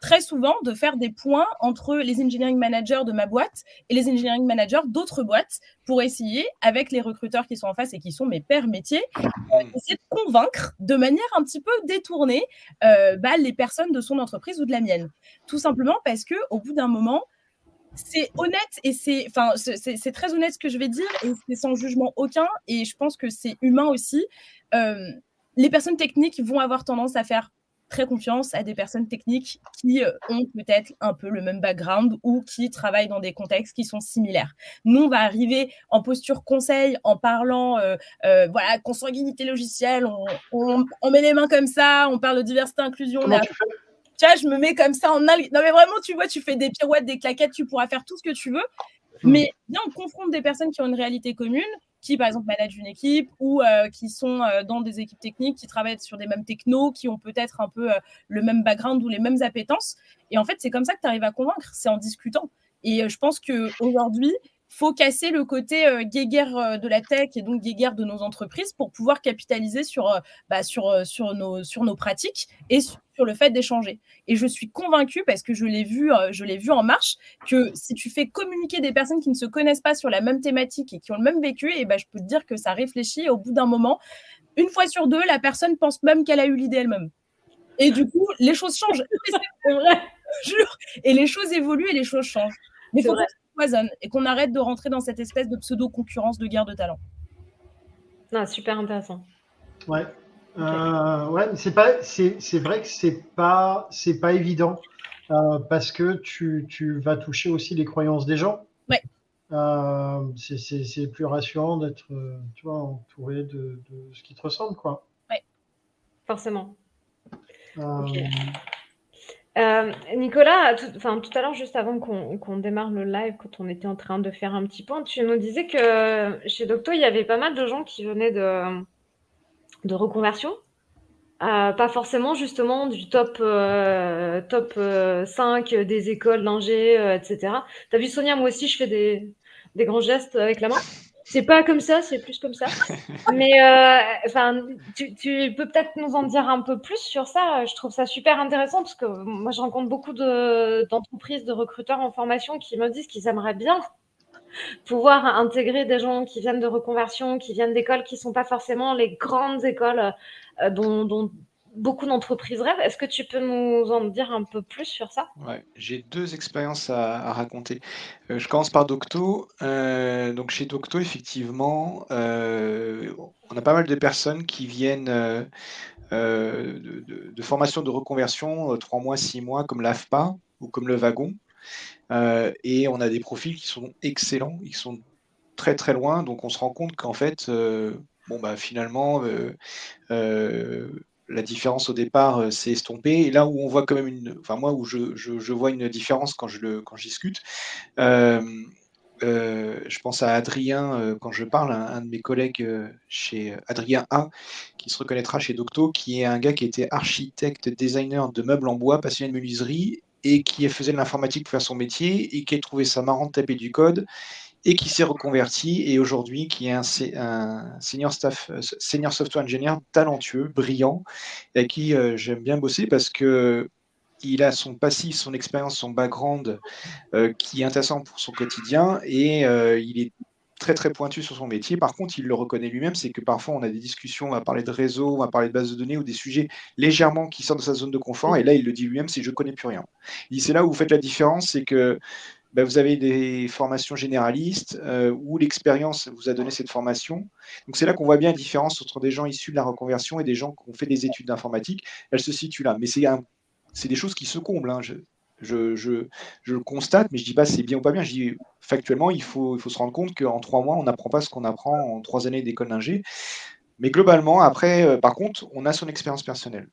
très souvent de faire des points entre les engineering managers de ma boîte et les engineering managers d'autres boîtes pour essayer, avec les recruteurs qui sont en face et qui sont mes pères métiers, euh, essayer de convaincre de manière un petit peu détournée euh, bah, les personnes de son entreprise ou de la mienne. Tout simplement parce que au bout d'un moment, c'est honnête et c'est enfin c'est très honnête ce que je vais dire et c'est sans jugement aucun et je pense que c'est humain aussi. Euh, les personnes techniques vont avoir tendance à faire très confiance à des personnes techniques qui euh, ont peut-être un peu le même background ou qui travaillent dans des contextes qui sont similaires. Nous, on va arriver en posture conseil, en parlant, euh, euh, voilà, consanguinité logicielle, on, met les mains comme ça, on parle de diversité, inclusion. tu, vois, je me mets comme ça en... Non, mais vraiment, tu vois, tu fais des pirouettes, des claquettes, tu pourras faire tout ce que tu veux. Hmm. Mais bien, on confronte des personnes qui ont une réalité commune, qui, par exemple, managent une équipe ou euh, qui sont euh, dans des équipes techniques, qui travaillent sur des mêmes technos, qui ont peut-être un peu euh, le même background ou les mêmes appétences. Et en fait, c'est comme ça que tu arrives à convaincre, c'est en discutant. Et je pense qu'aujourd'hui, faut casser le côté euh, guéguerre euh, de la tech et donc guéguerre de nos entreprises pour pouvoir capitaliser sur, euh, bah, sur, sur, nos, sur nos pratiques et sur, le fait d'échanger. Et je suis convaincue, parce que je l'ai vu, je l'ai vu en marche, que si tu fais communiquer des personnes qui ne se connaissent pas sur la même thématique et qui ont le même vécu, et ben je peux te dire que ça réfléchit. Et au bout d'un moment, une fois sur deux, la personne pense même qu'elle a eu l'idée elle-même. Et du coup, les choses changent. C'est vrai, jure. Et les choses évoluent et les choses changent. Mais il et qu'on arrête de rentrer dans cette espèce de pseudo-concurrence de guerre de talent. Ah, super intéressant. Ouais. Euh, ouais, c'est pas, c'est vrai que c'est pas, c'est pas évident euh, parce que tu, tu, vas toucher aussi les croyances des gens. Ouais. Euh, c'est plus rassurant d'être, tu vois, entouré de, de, ce qui te ressemble, quoi. Ouais. Forcément. Euh, Nicolas, tout, enfin, tout à l'heure, juste avant qu'on démarre le live, quand on était en train de faire un petit point, tu nous disais que chez Docto, il y avait pas mal de gens qui venaient de, reconversion. Euh, pas forcément justement du top, euh, top 5 des écoles d'ingé, etc. Tu as vu Sonia, moi aussi je fais des grands gestes avec la main? C'est pas comme ça, c'est plus comme ça. Mais euh, enfin, tu, peux peut-être nous en dire un peu plus sur ça. Je trouve ça super intéressant parce que moi, je rencontre beaucoup d'entreprises, de, recruteurs en formation qui me disent qu'ils aimeraient bien pouvoir intégrer des gens qui viennent de reconversion, qui viennent d'écoles qui ne sont pas forcément les grandes écoles euh, dont, dont beaucoup d'entreprises rêvent. Est-ce que tu peux nous en dire un peu plus sur ça? Ouais, j'ai deux expériences à, raconter. Euh, je commence par Docto. Euh, donc chez Docto, effectivement, euh, on a pas mal de personnes qui viennent de, de, formation de reconversion, trois mois, six mois, comme l'AFPA ou comme le wagon. et on a des profils qui sont excellents, ils sont très très loin, donc on se rend compte qu'en fait, bon bah finalement, la différence au départ euh, s'est estompée. Et là où on voit quand même une, enfin moi où je, vois une différence quand je discute, euh, euh, je pense à Adrien quand je parle, un, de mes collègues chez Adrien A, qui se reconnaîtra chez Docto, qui est un gars qui était architecte, designer de meubles en bois, passionné de menuiserie et qui faisait de l'informatique pour faire son métier et qui a trouvé ça marrant de taper du code et qui s'est reconverti et aujourd'hui qui est un, senior, staff, euh, senior software engineer talentueux, brillant, et avec qui euh, j'aime bien bosser parce que il a son passif, son expérience, son background euh, qui est intéressant pour son quotidien et il est très très pointu sur son métier. Par contre, il le reconnaît lui-même, c'est que parfois on a des discussions, on va parler de réseau, on va parler de base de données ou des sujets légèrement qui sortent de sa zone de confort. Et là, il le dit lui-même, c'est je connais plus rien. Il c'est là où vous faites la différence, c'est que ben, vous avez des formations généralistes euh, où l'expérience vous a donné cette formation. Donc c'est là qu'on voit bien la différence entre des gens issus de la reconversion et des gens qui ont fait des études d'informatique. Elle se situe là. Mais c'est des choses qui se comblent. Hein. Je, le constate, mais je ne dis pas c'est bien ou pas bien. Je dis factuellement, il faut, il faut se rendre compte qu'en trois mois, on n'apprend pas ce qu'on apprend en trois années d'école d'ingé. Mais globalement, après, euh, par contre, on a son expérience personnelle.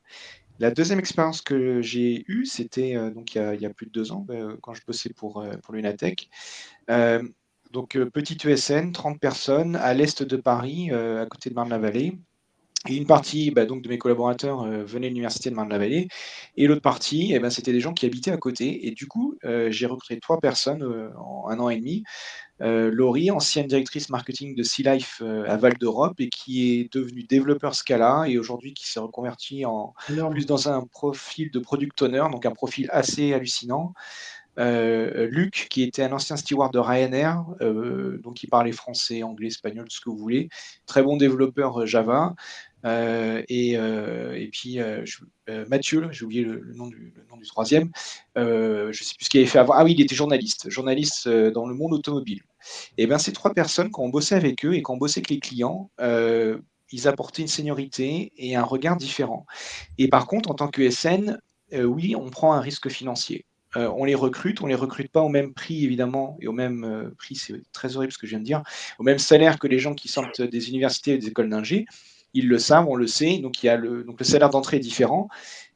La deuxième expérience que j'ai eue, c'était euh, donc il y, a, plus de deux ans, euh, quand je bossais pour, euh, pour l'UNATEC. donc, petite ESN, 30 personnes à l'est de Paris, à côté de Marne-la-Vallée. Et une partie bah, donc, de mes collaborateurs venait de l'université de Marne-la-Vallée, et l'autre partie, eh ben, c'était des gens qui habitaient à côté. Et du coup, j'ai recruté trois personnes en un an et demi Laurie, ancienne directrice marketing de Sea Life euh, à Val d'Europe et qui est devenue développeur Scala et aujourd'hui qui s'est reconverti en plus dans un profil de product owner, donc un profil assez hallucinant. Euh, Luc, qui était un ancien steward de Ryanair, donc qui parlait français, anglais, espagnol, tout ce que vous voulez, très bon développeur Java. Et, et, puis Mathieu, j'ai oublié le, nom du, troisième, je ne sais plus ce qu'il avait fait avant. Ah oui, il était journaliste, journaliste dans le monde automobile. Et bien, ces trois personnes, quand on bossait avec eux et quand on bossait avec les clients, euh, ils apportaient une seniorité et un regard différent. Et par contre, en tant que SN, euh, oui, on prend un risque financier. Euh, on les recrute, on les recrute pas au même prix évidemment et au même prix, c'est très horrible ce que je viens de dire, au même salaire que les gens qui sortent des universités et des écoles d'ingé. Ils le savent, on le sait, donc il y a le, donc le salaire d'entrée est différent,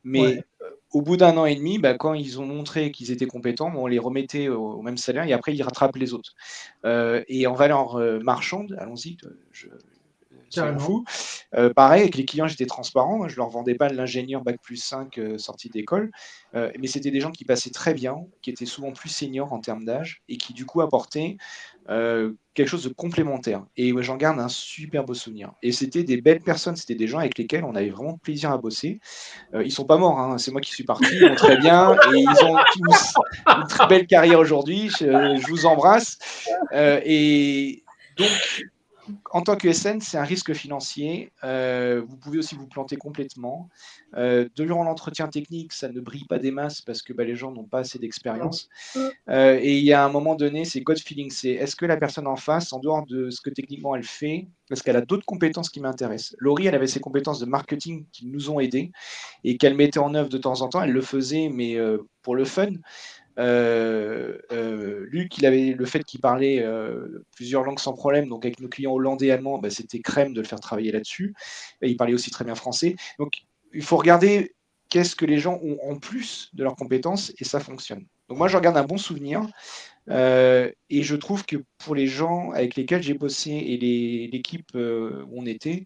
mais au bout d'un an et demi, bah, quand ils ont montré qu'ils étaient compétents, on les remettait au, même salaire et après ils rattrapent les autres. Euh, et en valeur euh, marchande, allons-y, fou. Euh, pareil, avec les clients, j'étais transparent. Je ne leur vendais pas l'ingénieur Bac plus 5 euh, sorti d'école. mais c'était des gens qui passaient très bien, qui étaient souvent plus seniors en termes d'âge et qui, du coup, apportaient quelque chose de complémentaire. Et j'en garde un super beau souvenir. Et c'était des belles personnes, c'était des gens avec lesquels on avait vraiment plaisir à bosser. ils sont pas morts, hein. c'est moi qui suis parti, ils vont très bien et ils ont tous une très belle carrière aujourd'hui. Je, je, vous embrasse. et donc, en tant que SN, c'est un risque financier. Euh, vous pouvez aussi vous planter complètement. Euh, durant l'entretien technique, ça ne brille pas des masses parce que bah, les gens n'ont pas assez d'expérience. Euh, et il y a un moment donné, c'est God feeling. C'est est-ce que la personne en face, en dehors de ce que techniquement elle fait, parce qu'elle a d'autres compétences qui m'intéressent. Laurie, elle avait ses compétences de marketing qui nous ont aidés et qu'elle mettait en œuvre de temps en temps. Elle le faisait, mais pour le fun. Euh, euh, Luc, il avait le fait qu'il parlait euh, plusieurs langues sans problème, donc avec nos clients hollandais et allemands, bah, c'était crème de le faire travailler là-dessus. Il parlait aussi très bien français. Donc il faut regarder qu'est-ce que les gens ont en plus de leurs compétences et ça fonctionne. Donc moi, je regarde un bon souvenir. et je trouve que pour les gens avec lesquels j'ai bossé et l'équipe où on était,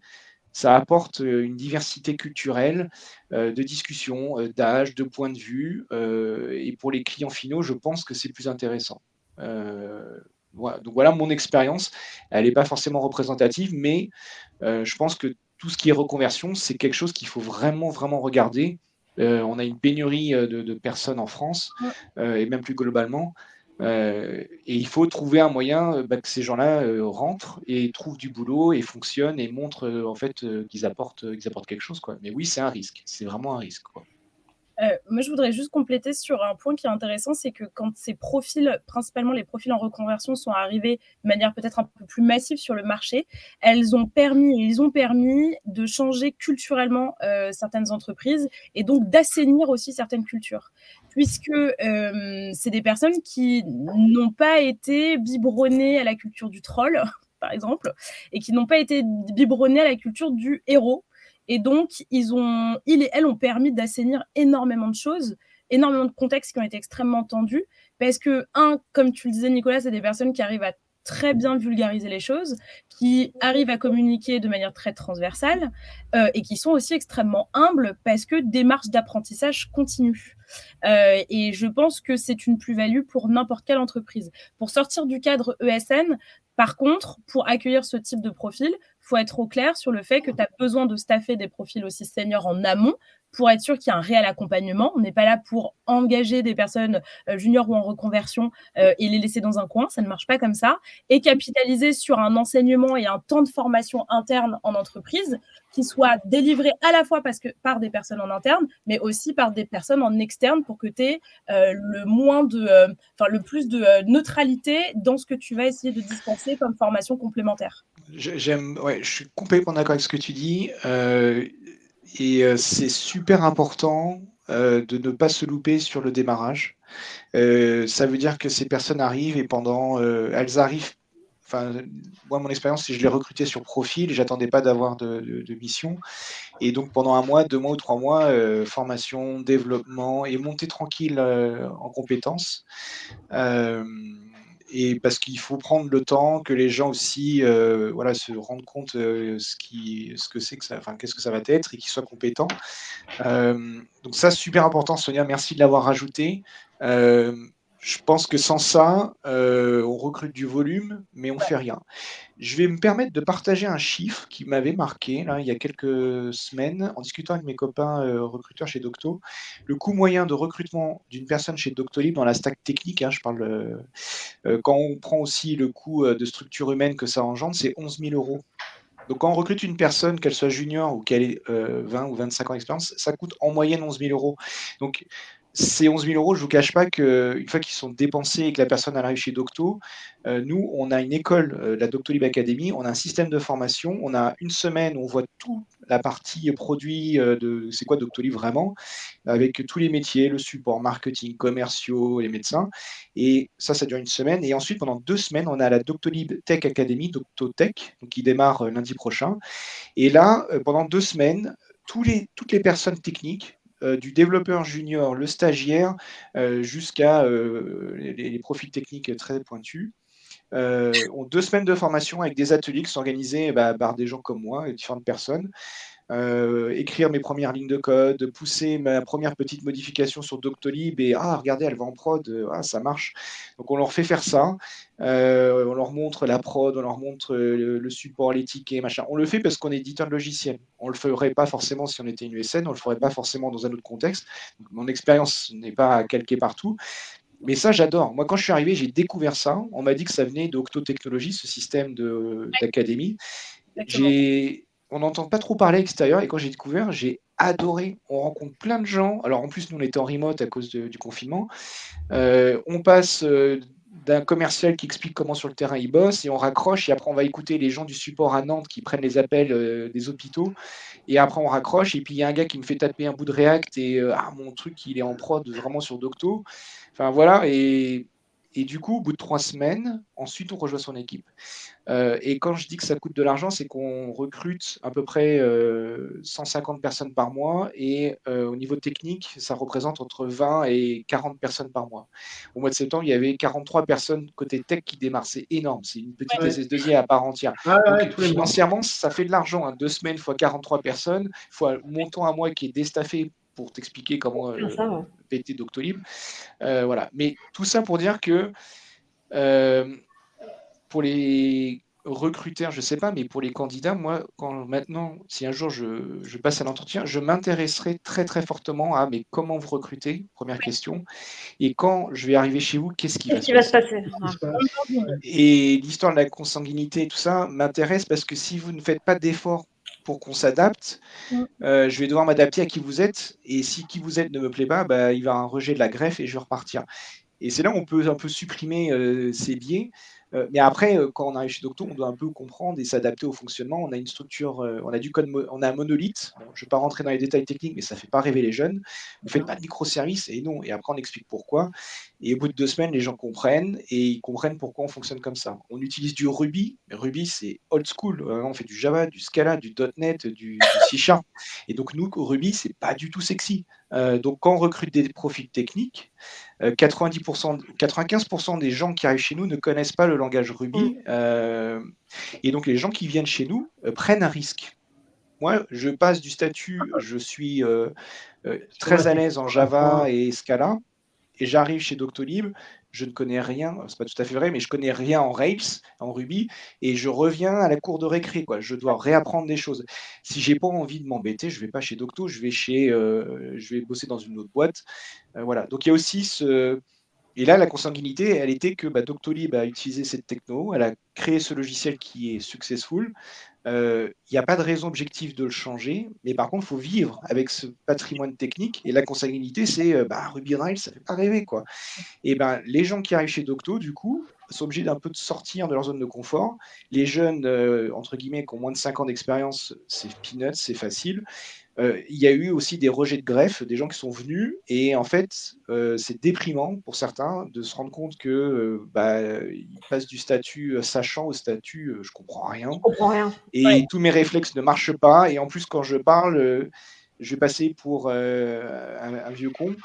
ça apporte euh, une diversité culturelle, euh, de discussion, euh, d'âge, de points de vue. et pour les clients finaux, je pense que c'est plus intéressant. Donc voilà mon expérience. Elle n'est pas forcément représentative, mais je pense que tout ce qui est reconversion, c'est quelque chose qu'il faut vraiment, vraiment regarder. on a une pénurie de, personnes en France, et même plus globalement. Euh, et il faut trouver un moyen euh, bah, que ces gens-là euh, rentrent et trouvent du boulot et fonctionnent et montrent en fait qu'ils apportent, qu'ils apportent quelque chose. Quoi. Mais oui, c'est un risque. C'est vraiment un risque. Euh, moi, je voudrais juste compléter sur un point qui est intéressant, c'est que quand ces profils, principalement les profils en reconversion, sont arrivés de manière peut-être un peu plus massive sur le marché, elles ont permis, ils ont permis de changer culturellement euh, certaines entreprises et donc d'assainir aussi certaines cultures, puisque euh, c'est des personnes qui n'ont pas été biberonnées à la culture du troll, par exemple, et qui n'ont pas été biberonnées à la culture du héros et donc, ils, ont, ils et elles ont permis d'assainir énormément de choses, énormément de contextes qui ont été extrêmement tendus. Parce que, un, comme tu le disais, Nicolas, c'est des personnes qui arrivent à très bien vulgariser les choses, qui arrivent à communiquer de manière très transversale euh, et qui sont aussi extrêmement humbles parce que démarche d'apprentissage continue. Euh, et je pense que c'est une plus-value pour n'importe quelle entreprise. Pour sortir du cadre ESN, par contre, pour accueillir ce type de profil, faut être au clair sur le fait que tu as besoin de staffer des profils aussi seniors en amont pour être sûr qu'il y a un réel accompagnement. On n'est pas là pour engager des personnes euh, juniors ou en reconversion euh, et les laisser dans un coin, ça ne marche pas comme ça. Et capitaliser sur un enseignement et un temps de formation interne en entreprise qui soit délivré à la fois parce que, par des personnes en interne, mais aussi par des personnes en externe pour que tu aies euh, le moins de, le plus de neutralité dans ce que tu vas essayer de dispenser comme formation complémentaire. J'aime, ouais, je suis complètement d'accord avec ce que tu dis. Euh, et euh, c'est super important euh, de ne pas se louper sur le démarrage. ça veut dire que ces personnes arrivent et pendant. elles arrivent. Enfin, moi, mon expérience, c'est que je les recrutais sur profil, j'attendais pas d'avoir de, mission. Et donc, pendant un mois, deux mois ou trois mois, formation, développement et montée tranquille en compétences et parce qu'il faut prendre le temps que les gens aussi euh, voilà, se rendent compte euh, ce, que c'est que ça, enfin, qu'est-ce que ça va être et qu'ils soient compétents. Euh, donc ça, super important, Sonia, merci de l'avoir rajouté. Je pense que sans ça, on recrute du volume, mais on fait rien. Je vais me permettre de partager un chiffre qui m'avait marqué là, il y a quelques semaines en discutant avec mes copains euh, recruteurs chez Docto. Le coût moyen de recrutement d'une personne chez Doctolib dans la stack technique, hein, je parle euh, euh, quand on prend aussi le coût de structure humaine que ça engendre, c'est 11 000 euros. Donc quand on recrute une personne, qu'elle soit junior ou qu'elle ait 20 ou 25 ans d'expérience, ça coûte en moyenne 11 000 euros. Donc ces 11 000 euros, je ne vous cache pas qu'une fois qu'ils sont dépensés et que la personne arrive chez Docto, euh, nous, on a une école, euh, la Doctolib Academy, on a un système de formation, on a une semaine où on voit toute la partie produit euh, de c'est quoi Doctolib vraiment, avec tous les métiers, le support, marketing, commerciaux, les médecins. Et ça, ça dure une semaine. Et ensuite, pendant deux semaines, on a la Doctolib Tech Academy, DoctoTech, qui démarre lundi prochain. Et là, pendant deux semaines, toutes les personnes techniques du développeur junior, le stagiaire, euh, jusqu'à euh, les, profils techniques très pointus, ont deux semaines de formation avec des ateliers qui sont organisés bah, par des gens comme moi et différentes personnes. Euh, écrire mes premières lignes de code, pousser ma première petite modification sur Doctolib et ah regardez elle va en prod, ah ça marche. Donc on leur fait faire ça, euh, on leur montre la prod, on leur montre le, support, les tickets, machin. On le fait parce qu'on est éditeur de logiciel. On le ferait pas forcément si on était une USN, on le ferait pas forcément dans un autre contexte. mon expérience n'est pas calquée partout. Mais ça, j'adore. Moi, quand je suis arrivé, j'ai découvert ça. On m'a dit que ça venait d'Octo Technologies, ce système d'académie. J'ai on n'entend pas trop parler à et quand j'ai découvert, j'ai adoré. On rencontre plein de gens. Alors en plus, nous on était en remote à cause du confinement. Euh, on passe euh, d'un commercial qui explique comment sur le terrain il bosse et on raccroche et après on va écouter les gens du support à Nantes qui prennent les appels euh, des hôpitaux et après on raccroche et puis il y a un gars qui me fait taper un bout de React et ah mon truc il est en prod vraiment sur Docto. Enfin voilà et et du coup, au bout de trois semaines, ensuite, on rejoint son équipe. Euh, et quand je dis que ça coûte de l'argent, c'est qu'on recrute à peu près 150 euh, personnes par mois. Et euh, au niveau technique, ça représente entre 20 et 40 personnes par mois. Au mois de septembre, il y avait 43 personnes côté tech qui démarrent. C'est énorme. C'est une petite SS2I à part entière. financièrement, ça fait de l'argent. Hein. Deux semaines fois 43 personnes, fois montant à mois qui est déstaffé pour t'expliquer comment euh, péter Doctolib. Euh, voilà. Mais tout ça pour dire que euh, pour les recruteurs, je ne sais pas, mais pour les candidats, moi, quand maintenant, si un jour je, passe à l'entretien, je m'intéresserai très très fortement à mais comment vous recrutez, première question, et quand je vais arriver chez vous, qu'est-ce qui, va, se passer? Et l'histoire de la consanguinité et tout ça m'intéresse parce que si vous ne faites pas d'efforts pour qu'on s'adapte. Mm. Euh, je vais devoir m'adapter à qui vous êtes. Et si qui vous êtes ne me plaît pas, bah, il va un rejet de la greffe et je vais repartir. Et c'est là où on peut un peu supprimer euh, ces biais euh, mais après, quand on arrive chez Docto, on doit un peu comprendre et s'adapter au fonctionnement. On a une structure, on a du code, on a un monolithe. je ne vais pas rentrer dans les détails techniques, mais ça ne fait pas rêver les jeunes. Vous ne faites pas de microservices et non. Et après, on explique pourquoi. Et au bout de deux semaines, les gens comprennent et ils comprennent pourquoi on fonctionne comme ça. On utilise du Ruby, mais Ruby, c'est old school. On fait du Java, du Scala, du .NET, du, C Sharp. Et donc, nous, Ruby, c'est pas du tout sexy. donc, quand on recrute des profils techniques, 90%, euh, 95% des gens qui arrivent chez nous ne connaissent pas le langage Ruby. Mm. Euh, et donc, les gens qui viennent chez nous euh, prennent un risque. Moi, je passe du statut, je suis très à l'aise en Java et Scala, et j'arrive chez Doctolib, je ne connais rien, c'est pas tout à fait vrai, mais je connais rien en Rails, en Ruby, et je reviens à la cour de récré. Je dois réapprendre des choses. Si j'ai pas envie de m'embêter, je vais pas chez Docto, je vais chez, euh, je vais bosser dans une autre boîte, euh, voilà. Donc il y a aussi ce, et là, la consanguinité, elle était que bah, Doctolib a utilisé cette techno, elle a créé ce logiciel qui est successful. Euh, il n'y a pas de raison objective de le changer, mais par contre, il faut vivre avec ce patrimoine technique. Et la consanguinité, c'est euh, bah, Ruby Rails, ça ne fait pas rêver. quoi. Et ben, les gens qui arrivent chez Docto, du coup, sont obligés d'un peu de sortir de leur zone de confort. Les jeunes, euh, entre guillemets, qui ont moins de 5 ans d'expérience, c'est peanuts, c'est facile. Euh, il y a eu aussi des rejets de greffe, des gens qui sont venus, et en fait, euh, c'est déprimant pour certains de se rendre compte que euh, bah, ils passent du statut sachant au statut je comprends rien. Je comprends rien. Et tous mes réflexes ne marchent pas, et en plus, quand je parle, je vais passer pour un, vieux con.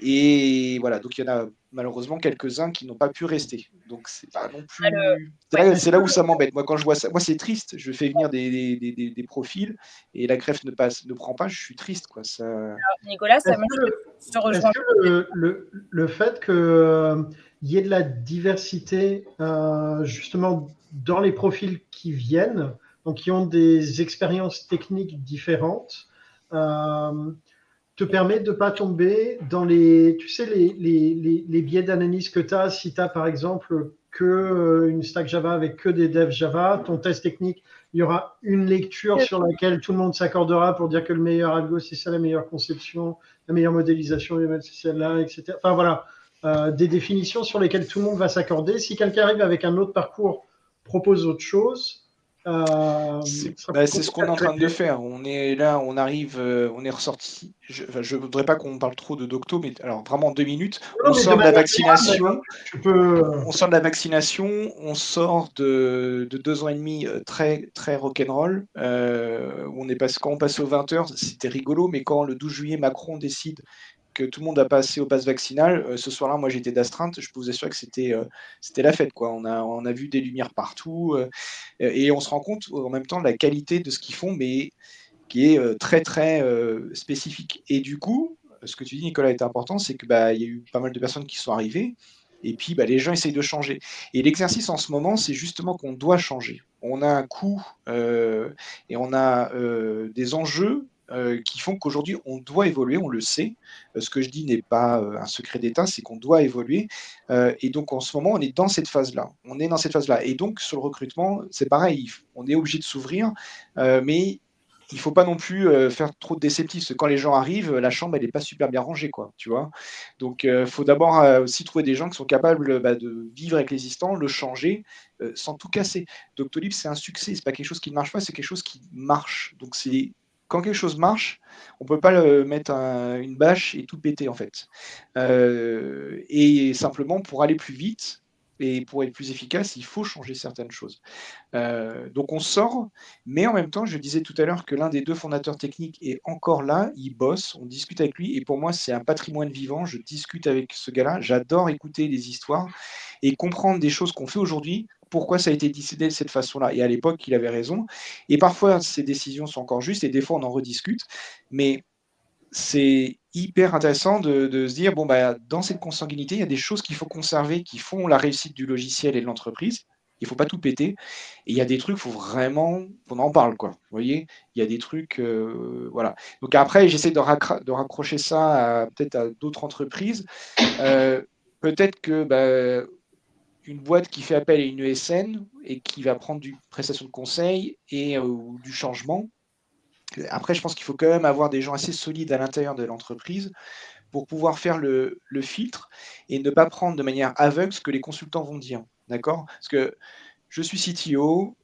Et voilà, donc il y en a malheureusement quelques-uns qui n'ont pas pu rester. Donc c'est pas non plus. C'est là où ça m'embête. Moi, quand je vois ça, moi c'est triste. Je fais venir des, des, des, profils et la greffe ne passe, ne prend pas. Je suis triste, quoi. Ça... Nicolas, ça me rejoint. Le, le, le, fait qu'il euh, y ait de la diversité, euh, justement, dans les profils qui viennent, donc qui ont des expériences techniques différentes. Euh, te permet de ne pas tomber dans les, tu sais, les, les, les, biais d'analyse que tu as. Si tu as, par exemple, que euh, une stack Java avec que des devs Java, ton test technique, il y aura une lecture sur laquelle tout le monde s'accordera pour dire que le meilleur algo, c'est ça, la meilleure conception, la meilleure modélisation c'est celle-là, etc. Enfin, voilà. Euh, des définitions sur lesquelles tout le monde va s'accorder. Si quelqu'un arrive avec un autre parcours, propose autre chose, euh, bah, c'est ce qu'on est en train de faire. On est là, on arrive, euh, on est ressorti. Je ne voudrais pas qu'on parle trop de Docto, mais alors vraiment deux minutes. on sort de la vaccination. On sort de la vaccination. On sort de, deux ans et demi euh, très très rock'n'roll. on est passé quand on passe aux 20 h c'était rigolo, mais quand le 12 juillet Macron décide que tout le monde a passé au pass vaccinal, ce soir-là, moi j'étais d'astreinte, je peux vous assurer que c'était c'était la fête. Quoi. On, a, on a vu des lumières partout et on se rend compte en même temps de la qualité de ce qu'ils font, mais qui est très très spécifique. Et du coup, ce que tu dis, Nicolas, est important, c'est que bah, y a eu pas mal de personnes qui sont arrivées et puis, bah, les gens essayent de changer. Et l'exercice en ce moment, c'est justement qu'on doit changer. On a un coût euh, et on a euh, des enjeux euh, qui font qu'aujourd'hui, on doit évoluer, on le sait. ce que je dis n'est pas un secret d'État, c'est qu'on doit évoluer. et donc, en ce moment, on est dans cette phase-là. On est dans cette phase-là. Et donc, sur le recrutement, c'est pareil. On est obligé de s'ouvrir, mais il faut pas non plus euh, faire trop de déceptifs. quand les gens arrivent, la chambre, elle n'est pas super bien rangée, quoi, tu vois. Donc, il euh, faut d'abord euh, aussi trouver des gens qui sont capables bah, de vivre avec l'existant, le changer, sans tout casser. Doctolib, c'est un succès. C'est pas quelque chose qui ne marche pas, c'est quelque chose qui marche. Donc, c'est quand quelque chose marche, on ne peut pas le mettre une bâche et tout péter, en fait. et simplement, pour aller plus vite, et pour être plus efficace, il faut changer certaines choses. Euh, donc on sort, mais en même temps, je disais tout à l'heure que l'un des deux fondateurs techniques est encore là, il bosse, on discute avec lui, et pour moi, c'est un patrimoine vivant. Je discute avec ce gars-là, j'adore écouter les histoires et comprendre des choses qu'on fait aujourd'hui, pourquoi ça a été décidé de cette façon-là. Et à l'époque, il avait raison. Et parfois, ces décisions sont encore justes, et des fois, on en rediscute. Mais c'est hyper intéressant de, se dire, bon, bah, dans cette consanguinité, il y a des choses qu'il faut conserver qui font la réussite du logiciel et de l'entreprise. Il ne faut pas tout péter. Et il y a des trucs, faut vraiment qu'on en parle. Quoi. Vous voyez? Il y a des trucs. Euh, voilà. Donc après, j'essaie de, raccrocher ça peut-être à d'autres entreprises. Euh, peut-être que bah, une boîte qui fait appel à une ESN et qui va prendre du prestation de conseil et euh, du changement, après, je pense qu'il faut quand même avoir des gens assez solides à l'intérieur de l'entreprise pour pouvoir faire le, filtre et ne pas prendre de manière aveugle ce que les consultants vont dire. D'accord? Parce que je suis CTO,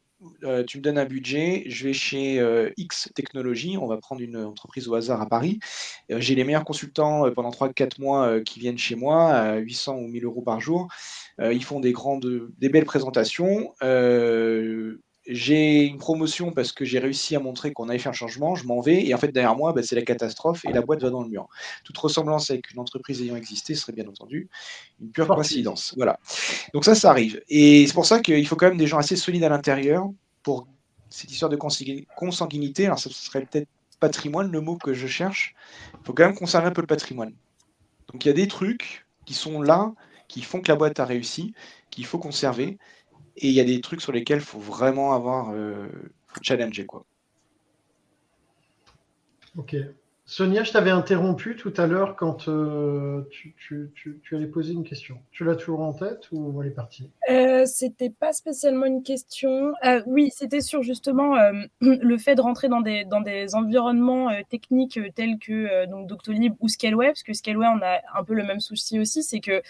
euh, tu me donnes un budget, je vais chez euh, X Technologies, on va prendre une entreprise au hasard à Paris. J'ai les meilleurs consultants pendant 3-4 mois qui viennent chez moi à 800 ou 1000 euros par jour. Ils font des, grandes, des belles présentations j'ai une promotion parce que j'ai réussi à montrer qu'on avait fait un changement, je m'en vais, et en fait, derrière moi, bah, c'est la catastrophe et la boîte va dans le mur. Toute ressemblance avec une entreprise ayant existé serait bien entendu une pure coïncidence. Voilà. Donc ça, ça arrive. Et c'est pour ça qu'il faut quand même des gens assez solides à l'intérieur pour cette histoire de consanguinité. Alors, ce serait peut-être patrimoine le mot que je cherche. Il faut quand même conserver un peu le patrimoine. Donc il y a des trucs qui sont là, qui font que la boîte a réussi, qu'il faut conserver. Et il y a des trucs sur lesquels il faut vraiment avoir euh, challenger. Quoi. Ok. Sonia, je t'avais interrompu tout à l'heure quand euh, tu, allais poser une question. Tu l'as toujours en tête ou elle est partie? Euh, C'était pas spécialement une question. Euh, oui, c'était sur justement euh, le fait de rentrer dans des, dans des environnements techniques tels que donc Doctolib ou Scaleway, parce que Scaleway, on a un peu le même souci aussi, c'est que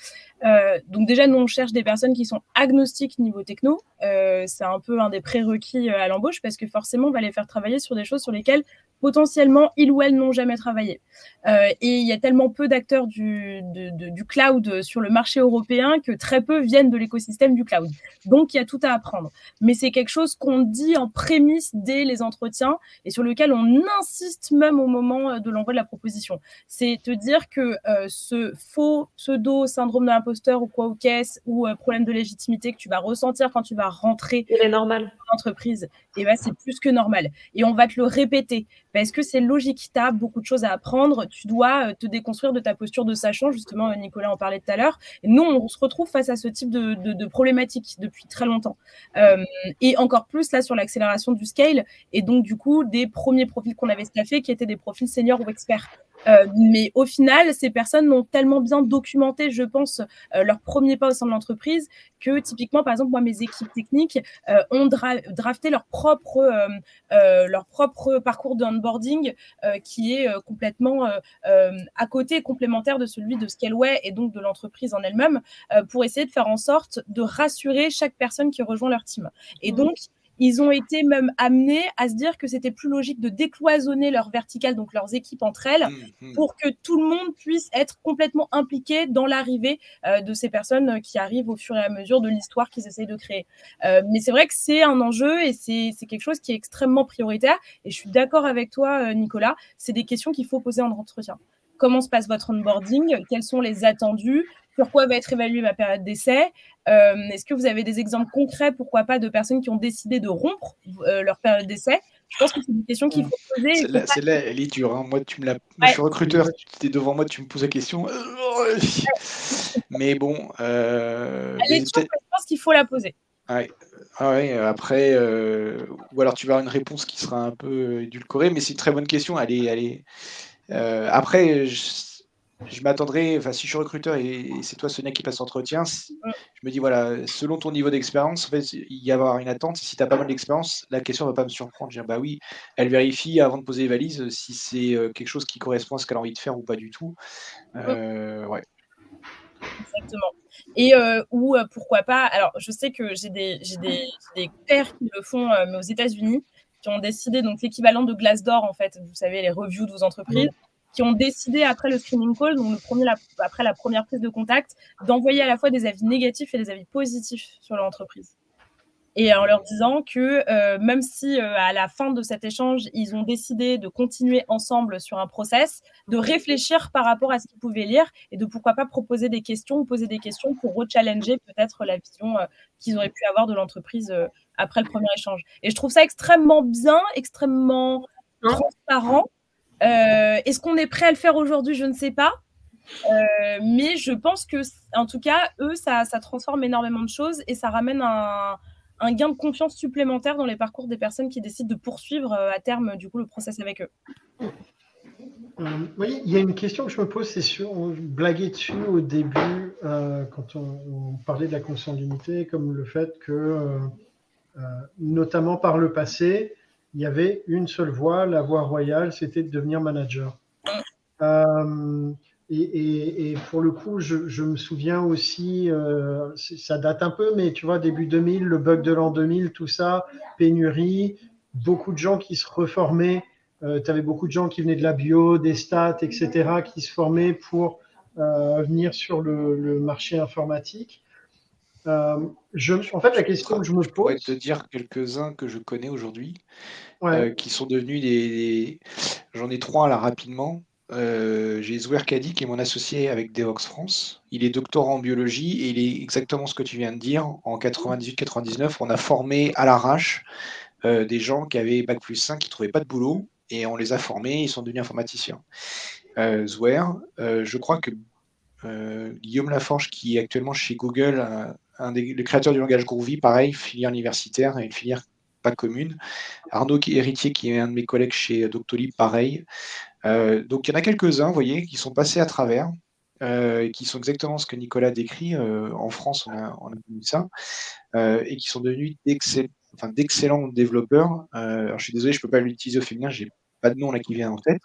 donc déjà, nous, on cherche des personnes qui sont agnostiques niveau techno. c'est un peu un des prérequis à l'embauche parce que forcément, on va les faire travailler sur des choses sur lesquelles potentiellement ils ou elles n'ont jamais travaillé. Euh, et il y a tellement peu d'acteurs du, du, cloud sur le marché européen que très peu viennent de l'écosystème du cloud. Donc il y a tout à apprendre. Mais c'est quelque chose qu'on dit en prémisse dès les entretiens et sur lequel on insiste même au moment de l'envoi de la proposition. C'est te dire que euh, ce faux pseudo syndrome de l'imposteur ou quoi ou qu'est-ce ou euh, problème de légitimité que tu vas ressentir quand tu vas rentrer il est normal. dans l'entreprise, et eh ben, c'est plus que normal. Et on va te le répéter parce que c'est logique. Tu as beaucoup de choses à apprendre. Tu dois euh, te déconstruire de ta posture de sachant. Justement, Nicolas en parlait tout à l'heure. Nous, on se retrouve face à ce type de, de, problématique depuis très longtemps. Euh, et encore plus là sur l'accélération du scale. Et donc, du coup, des premiers profils qu'on avait staffés qui étaient des profils seniors ou experts. Euh, mais au final, ces personnes ont tellement bien documenté, je pense, euh, leur premier pas au sein de l'entreprise que typiquement, par exemple, moi, mes équipes techniques euh, ont drafté leur propre, leur propre parcours de onboarding qui est complètement à côté, complémentaire de celui de Scaleway et donc de l'entreprise en elle-même, pour essayer de faire en sorte de rassurer chaque personne qui rejoint leur team. Et mmh. donc, ils ont été même amenés à se dire que c'était plus logique de décloisonner leur verticale, donc leurs équipes entre elles, mmh, mmh. pour que tout le monde puisse être complètement impliqué dans l'arrivée euh, de ces personnes qui arrivent au fur et à mesure de l'histoire qu'ils essayent de créer. Euh, mais c'est vrai que c'est un enjeu et c'est quelque chose qui est extrêmement prioritaire. Et je suis d'accord avec toi, euh, Nicolas, c'est des questions qu'il faut poser en entretien comment se passe votre onboarding, quels sont les attendus, sur quoi va être évaluée ma période d'essai? Est-ce que vous avez des exemples concrets, pourquoi pas, de personnes qui ont décidé de rompre leur période d'essai? Je pense que c'est une question qu'il faut poser. Celle-là, elle est dure. Hein. Moi, tu me la... moi je suis recruteur, tu es devant moi, tu me poses la question. Mais bon. Euh... Elle est dure, je pense qu'il faut la poser. Ouais. Ah ouais, après, euh... ou alors tu vas avoir une réponse qui sera un peu édulcorée, mais c'est une très bonne question. Elle est, elle est... Euh... Après, je je m'attendrais, enfin, si je suis recruteur et, c'est toi, Sonia, qui passe l'entretien, je me dis, voilà, selon ton niveau d'expérience, en fait, il y avoir une attente. Si tu as pas mal d'expérience, la question ne va pas me surprendre. Je dire, bah oui, elle vérifie avant de poser les valises si c'est euh, quelque chose qui correspond à ce qu'elle a envie de faire ou pas du tout. Euh, ouais. Exactement. Et euh, ou pourquoi pas, alors je sais que j'ai des, des, des, pairs qui le font, mais aux États-Unis, qui ont décidé, donc l'équivalent de Glassdoor, en fait, vous savez, les reviews de vos entreprises qui ont décidé après le screening call, donc le premier, après la première prise de contact, d'envoyer à la fois des avis négatifs et des avis positifs sur l'entreprise. Et en leur disant que euh, même si euh, à la fin de cet échange, ils ont décidé de continuer ensemble sur un process, de réfléchir par rapport à ce qu'ils pouvaient lire et de pourquoi pas proposer des questions ou poser des questions pour rechallenger peut-être la vision euh, qu'ils auraient pu avoir de l'entreprise après le premier échange. Et je trouve ça extrêmement bien, extrêmement hein? transparent est-ce qu'on est prêt à le faire aujourd'hui? Je ne sais pas. Euh, mais je pense que, en tout cas, eux, ça, transforme énormément de choses et ça ramène un, gain de confiance supplémentaire dans les parcours des personnes qui décident de poursuivre euh, à terme du coup le process avec eux. oui, il y a une question que je me pose, c'est sûr, on blaguait dessus au début quand on, parlait de la consanguinité, comme le fait que, notamment par le passé, il y avait une seule voie, la voie royale, c'était de devenir manager. Euh, et, pour le coup, je, me souviens aussi, euh, ça date un peu, mais tu vois, début 2000, le bug de l'an 2000, tout ça, pénurie, beaucoup de gens qui se reformaient. Euh, tu avais beaucoup de gens qui venaient de la bio, des stats, etc., qui se formaient pour venir sur le marché informatique. Euh, je, en fait, la question que je me pose. Je pourrais te dire quelques-uns que je connais aujourd'hui, euh, qui sont devenus des. J'en ai trois là rapidement. Euh, j'ai Zouer Kadi qui est mon associé avec Devox France. Il est doctorant en biologie et il est exactement ce que tu viens de dire. En 98-99, on a formé à l'arrache des gens qui avaient Bac plus 5 qui ne trouvaient pas de boulot et on les a formés, ils sont devenus informaticiens. Zouer, je crois que Guillaume Laforge, qui est actuellement chez Google, un des, le créateur du langage Groovy, pareil, filière universitaire et une filière pas commune. Arnaud Héritier, qui est un de mes collègues chez Doctolib, pareil. Euh, donc il y en a quelques-uns, vous voyez, qui sont passés à travers, euh, qui sont exactement ce que Nicolas décrit. Euh, en France, on a, on vu ça, et qui sont devenus d'excellents développeurs. alors je suis désolé, je ne peux pas l'utiliser au féminin, j'ai pas de nom là qui vient en tête.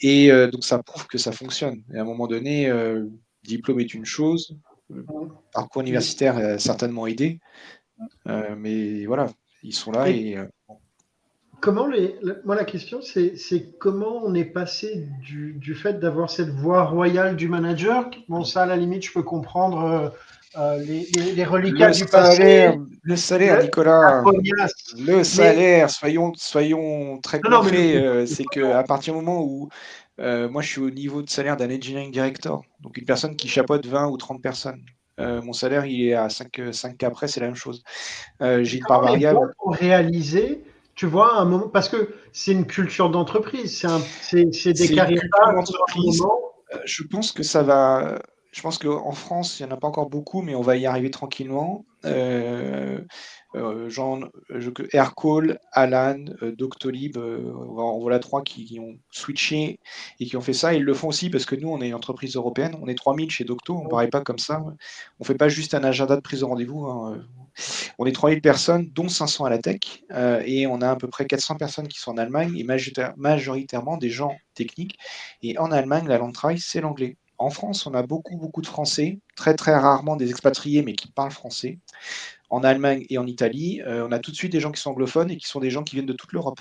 et donc ça prouve que ça fonctionne. Et à un moment donné, diplôme est une chose, parcours universitaire a certainement aidé. Euh, mais voilà, ils sont là et. Euh, comment les, moi, la question, c'est comment on est passé du, du fait d'avoir cette voie royale du manager. Bon, ça, à la limite, je peux comprendre euh, les, les, reliquats du passé. Le salaire, Nicolas. Le salaire, soyons, soyons très concrets. c'est qu'à partir du moment où euh, moi, je suis au niveau de salaire d'un engineering director, donc une personne qui chapeaute 20 ou 30 personnes. Euh, mon salaire, il est à 5, 5 après, c'est la même chose. Euh, j'ai une part variable. Pour réaliser, tu vois, un moment, parce que c'est une culture d'entreprise, c'est des carrières d'entreprise. Je pense que ça va. Je pense qu'en France, il n'y en a pas encore beaucoup, mais on va y arriver tranquillement. Euh, Jean, Aircall, Alan, euh, Doctolib, euh, voilà trois qui, ont switché et qui ont fait ça. Ils le font aussi parce que nous, on est une entreprise européenne. On est 3000 chez Docto. On ne paraît pas comme ça. On fait pas juste un agenda de prise de rendez-vous. Hein. On est 3000 personnes, dont 500 à la tech. et on a à peu près 400 personnes qui sont en Allemagne et majoritairement des gens techniques. Et en Allemagne, la langue de travail, c'est l'anglais. En France, on a beaucoup, beaucoup de Français, très, très rarement des expatriés, mais qui parlent français en Allemagne et en Italie, euh, on a tout de suite des gens qui sont anglophones et qui sont des gens qui viennent de toute l'Europe.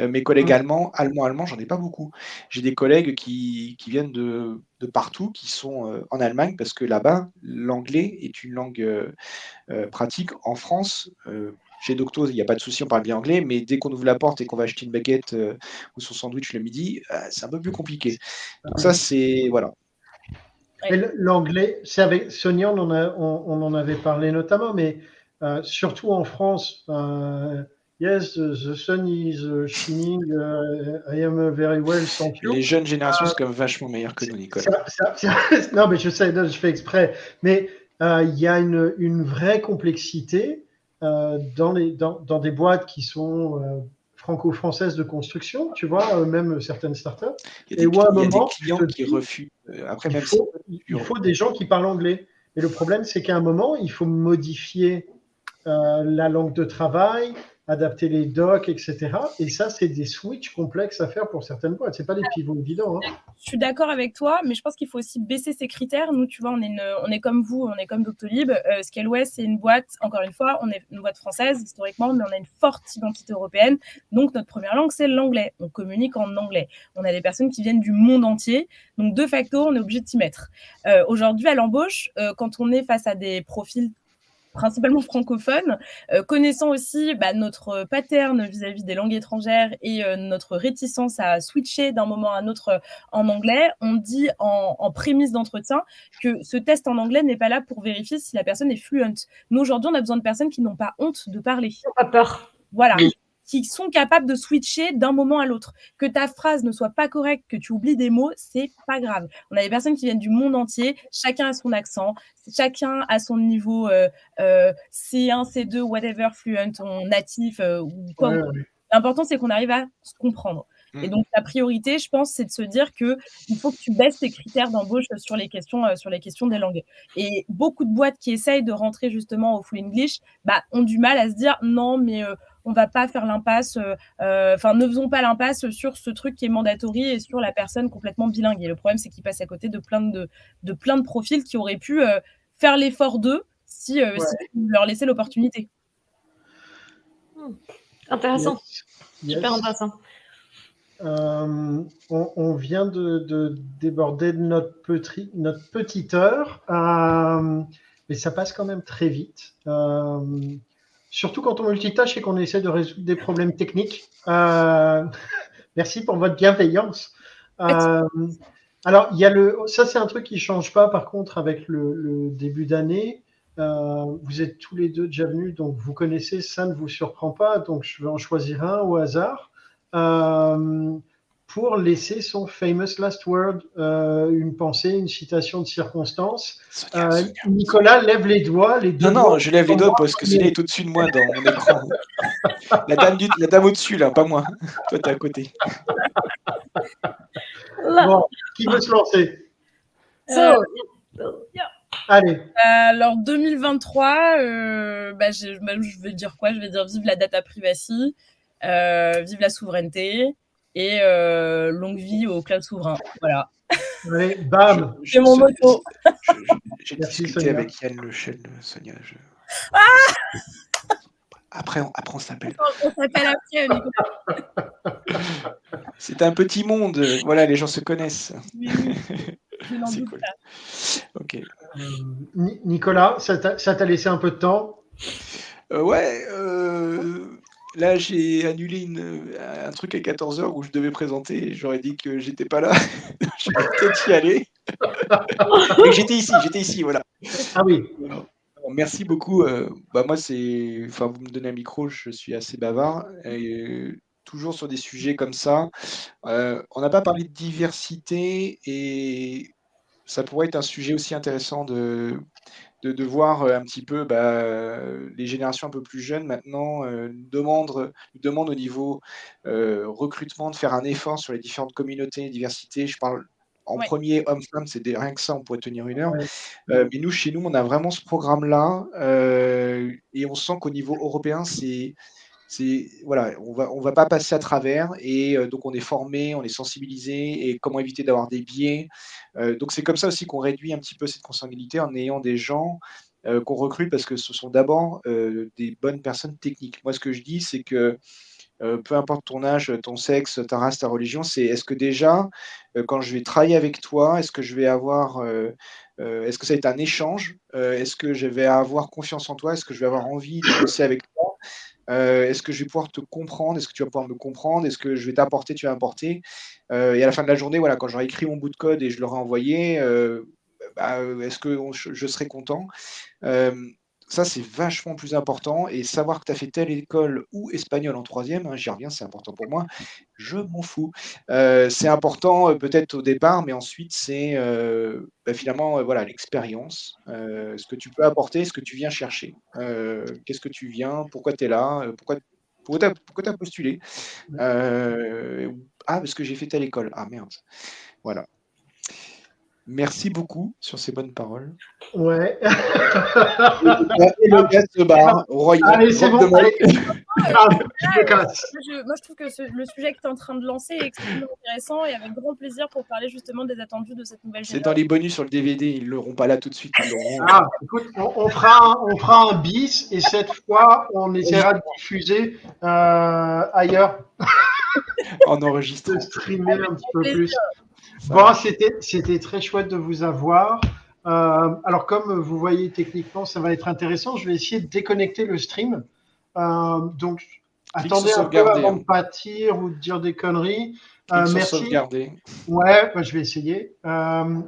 Euh, mes collègues allemands, allemands, allemands, j'en ai pas beaucoup. J'ai des collègues qui, viennent de, partout, qui sont euh, en Allemagne, parce que là-bas, l'anglais est une langue pratique. En France, chez Docto, il n'y a pas de souci, on parle bien anglais, mais dès qu'on ouvre la porte et qu'on va acheter une baguette ou son sandwich le midi, c'est un peu plus compliqué. Donc ça, c'est voilà. L'anglais, c'est avec Sonia, on en, avait parlé notamment, mais surtout en France, Yes, the, sun is uh, shining. Uh, I am very well, thank you. Les jeunes générations sont comme vachement meilleures que nous, Nicolas. non, mais je sais, je fais exprès. Mais euh, il y a une, une vraie complexité euh, dans, les, dans, dans, des boîtes qui sont euh, franco-françaises de construction, tu vois, même certaines startups. Il y a des, et où, à un moment, des clients qui refusent. Après, il, faut, il faut des gens qui parlent anglais. Et le problème, c'est qu'à un moment, il faut modifier la langue de travail, adapter les docs, etc. Et ça, c'est des switches complexes à faire pour certaines boîtes. C'est pas des pivots évidents. Hein. Je suis d'accord avec toi, mais je pense qu'il faut aussi baisser ces critères. Nous, tu vois, on est, comme vous, on est comme Doctolib. Euh, c'est une boîte, encore une fois, on est une boîte française historiquement, mais on a une forte identité européenne. Donc, notre première langue, c'est l'anglais. On communique en anglais. On a des personnes qui viennent du monde entier. Donc, de facto, on est obligé de s'y mettre. Euh, aujourd'hui, à l'embauche, euh, quand on est face à des profils principalement francophone, euh, connaissant aussi bah, notre pattern vis-à-vis des langues étrangères et euh, notre réticence à switcher d'un moment à un autre euh, en anglais, on dit en, en prémisse d'entretien que ce test en anglais n'est pas là pour vérifier si la personne est fluente. Nous, aujourd'hui, on a besoin de personnes qui n'ont pas honte de parler. Pas peur. Voilà qui sont capables de switcher d'un moment à l'autre. Que ta phrase ne soit pas correcte, que tu oublies des mots, c'est pas grave. On a des personnes qui viennent du monde entier, chacun a son accent, chacun a son niveau euh, euh, C1, C2, whatever, fluent, natif euh, ou quoi. L'important, c'est qu'on arrive à se comprendre. Et mm. donc, la priorité, je pense, c'est de se dire que il faut que tu baisses tes critères d'embauche sur les questions, sur les questions des langues. Et beaucoup de boîtes qui essayent de rentrer justement au full English, bah, ont du mal à se dire non, mais on va pas faire l'impasse, euh, euh, enfin, ne faisons pas l'impasse sur ce truc qui est mandatory et sur la personne complètement bilingue. Et le problème, c'est qu'ils passent à côté de plein de, de plein de profils qui auraient pu euh, faire l'effort d'eux si, si leur laisser l'opportunité. Hmm. Intéressant. Super intéressant. on, vient de, déborder de notre, petit, notre petite heure, mais ça passe quand même très vite surtout quand on multitâche et qu'on essaie de résoudre des problèmes techniques. Euh, merci pour votre bienveillance. Euh, alors, il y a le, ça c'est un truc qui change pas par contre avec le, début d'année. Euh, vous êtes tous les deux déjà venus, donc vous connaissez, ça ne vous surprend pas, donc je vais en choisir un au hasard pour laisser son famous last word, euh, une pensée, une citation de circonstance. Euh, Nicolas lève les doigts. Les non, non, je lève les doigts parce que Céline est au-dessus de moi dans mon écran. la dame, la dame au-dessus, là, pas moi. Toi, t'es à côté. bon, qui veut se lancer? Euh, Allez. Alors 2023, bah, je, bah, je, vais dire quoi? Je vais dire vive la data privacy, vive la souveraineté, et euh, longue vie au cloud souverain. Voilà. Oui, bam C'est mon moto. J'ai discuté avec Yann Le Chêne, Sonia. Ah après, on, après, on s'appelle. On s'appelle après, C'est un petit monde. Voilà, les gens se connaissent. Oui, C'est cool. Ok. Euh, Nicolas, ça t'a laissé un peu de temps? Euh, Ouais. Euh, Là, j'ai annulé un truc à 14h où je devais présenter. J'aurais dit que j'étais pas là. je vais peut-être y aller. Mais j'étais ici, j'étais ici, voilà. Ah oui. Merci beaucoup. Euh, bah, moi, c'est. Enfin, vous me donnez un micro, je suis assez bavard. Et toujours sur des sujets comme ça. Euh, on n'a pas parlé de diversité et ça pourrait être un sujet aussi intéressant de, de, voir euh, un petit peu bah, les générations un peu plus jeunes maintenant euh, demandent, demandent au niveau euh, recrutement de faire un effort sur les différentes communautés, diversité. Je parle en premier homme-femme, c'est rien que ça, on pourrait tenir une heure. mais nous, chez nous, on a vraiment ce programme-là et on sent qu'au niveau européen, c'est voilà, on va va pas passer à travers et euh, donc on est formé, on est sensibilisé et comment éviter d'avoir des biais. Euh, donc c'est comme ça aussi qu'on réduit un petit peu cette consanguinité en ayant des gens euh, qu'on recrute parce que ce sont d'abord des bonnes personnes techniques. Moi ce que je dis c'est que peu importe ton âge, ton sexe, ta race, ta religion, c'est est-ce que déjà, quand je vais travailler avec toi, est-ce que je vais avoir, est-ce que ça va être un échange Est-ce que je vais avoir confiance en toi Est-ce que je vais avoir envie de bosser avec toi Est-ce que je vais pouvoir te comprendre? Est-ce que tu vas pouvoir me comprendre? Est-ce que je vais t'apporter Tu vas apporter Et à la fin de la journée, voilà, quand j'aurai écrit mon bout de code et je l'aurai envoyé, bah, est-ce que je, serai content? Ça, c'est vachement plus important. Et savoir que tu as fait telle école ou espagnol en troisième, hein, j'y reviens, c'est important pour moi, je m'en fous. Euh, c'est important euh, peut-être au départ, mais ensuite, c'est euh, bah, finalement voilà l'expérience, ce que tu peux apporter, ce que tu viens chercher. Qu'est-ce que tu viens, pourquoi tu es là, pourquoi, pourquoi tu as, postulé. ah, parce que j'ai fait telle école. Ah merde. Voilà. Merci beaucoup sur ces bonnes paroles. Ouais. et le gars se barre. Allez, c'est bon. Allez. Ah, je, moi, je trouve que le sujet que tu es en train de lancer est extrêmement intéressant et avec grand plaisir pour parler justement des attendus de cette nouvelle génération. C'est dans les bonus sur le DVD, ils ne l'auront pas là tout de suite. Ah, écoute, on, fera un, on fera un bis et cette fois, on essaiera de diffuser euh, ailleurs. en enregistrant. De streamer un petit peu plus. Bon, c'était très chouette de vous avoir. Euh, alors, comme vous voyez, techniquement, ça va être intéressant. Je vais essayer de déconnecter le stream. Euh, donc, attendez un peu avant de hein. pâtir ou de dire des conneries. Euh, merci. Ouais, bah, je vais essayer.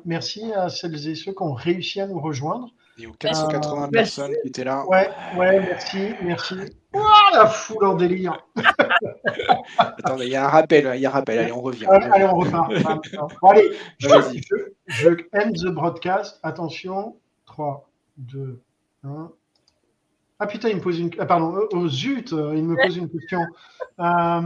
merci à celles et ceux qui ont réussi à nous rejoindre. Et aux 480 personnes qui étaient là. Ouais, ouais, merci, merci. Oh, la foule en délire. Attendez, il y a un rappel, il y a un rappel. Allez, on revient. Allez, on repart. allez, je, je, end the broadcast. Attention. 3, 2, 1. Ah putain, il me pose une. Ah, pardon, oh, zut, il me pose une question. Euh...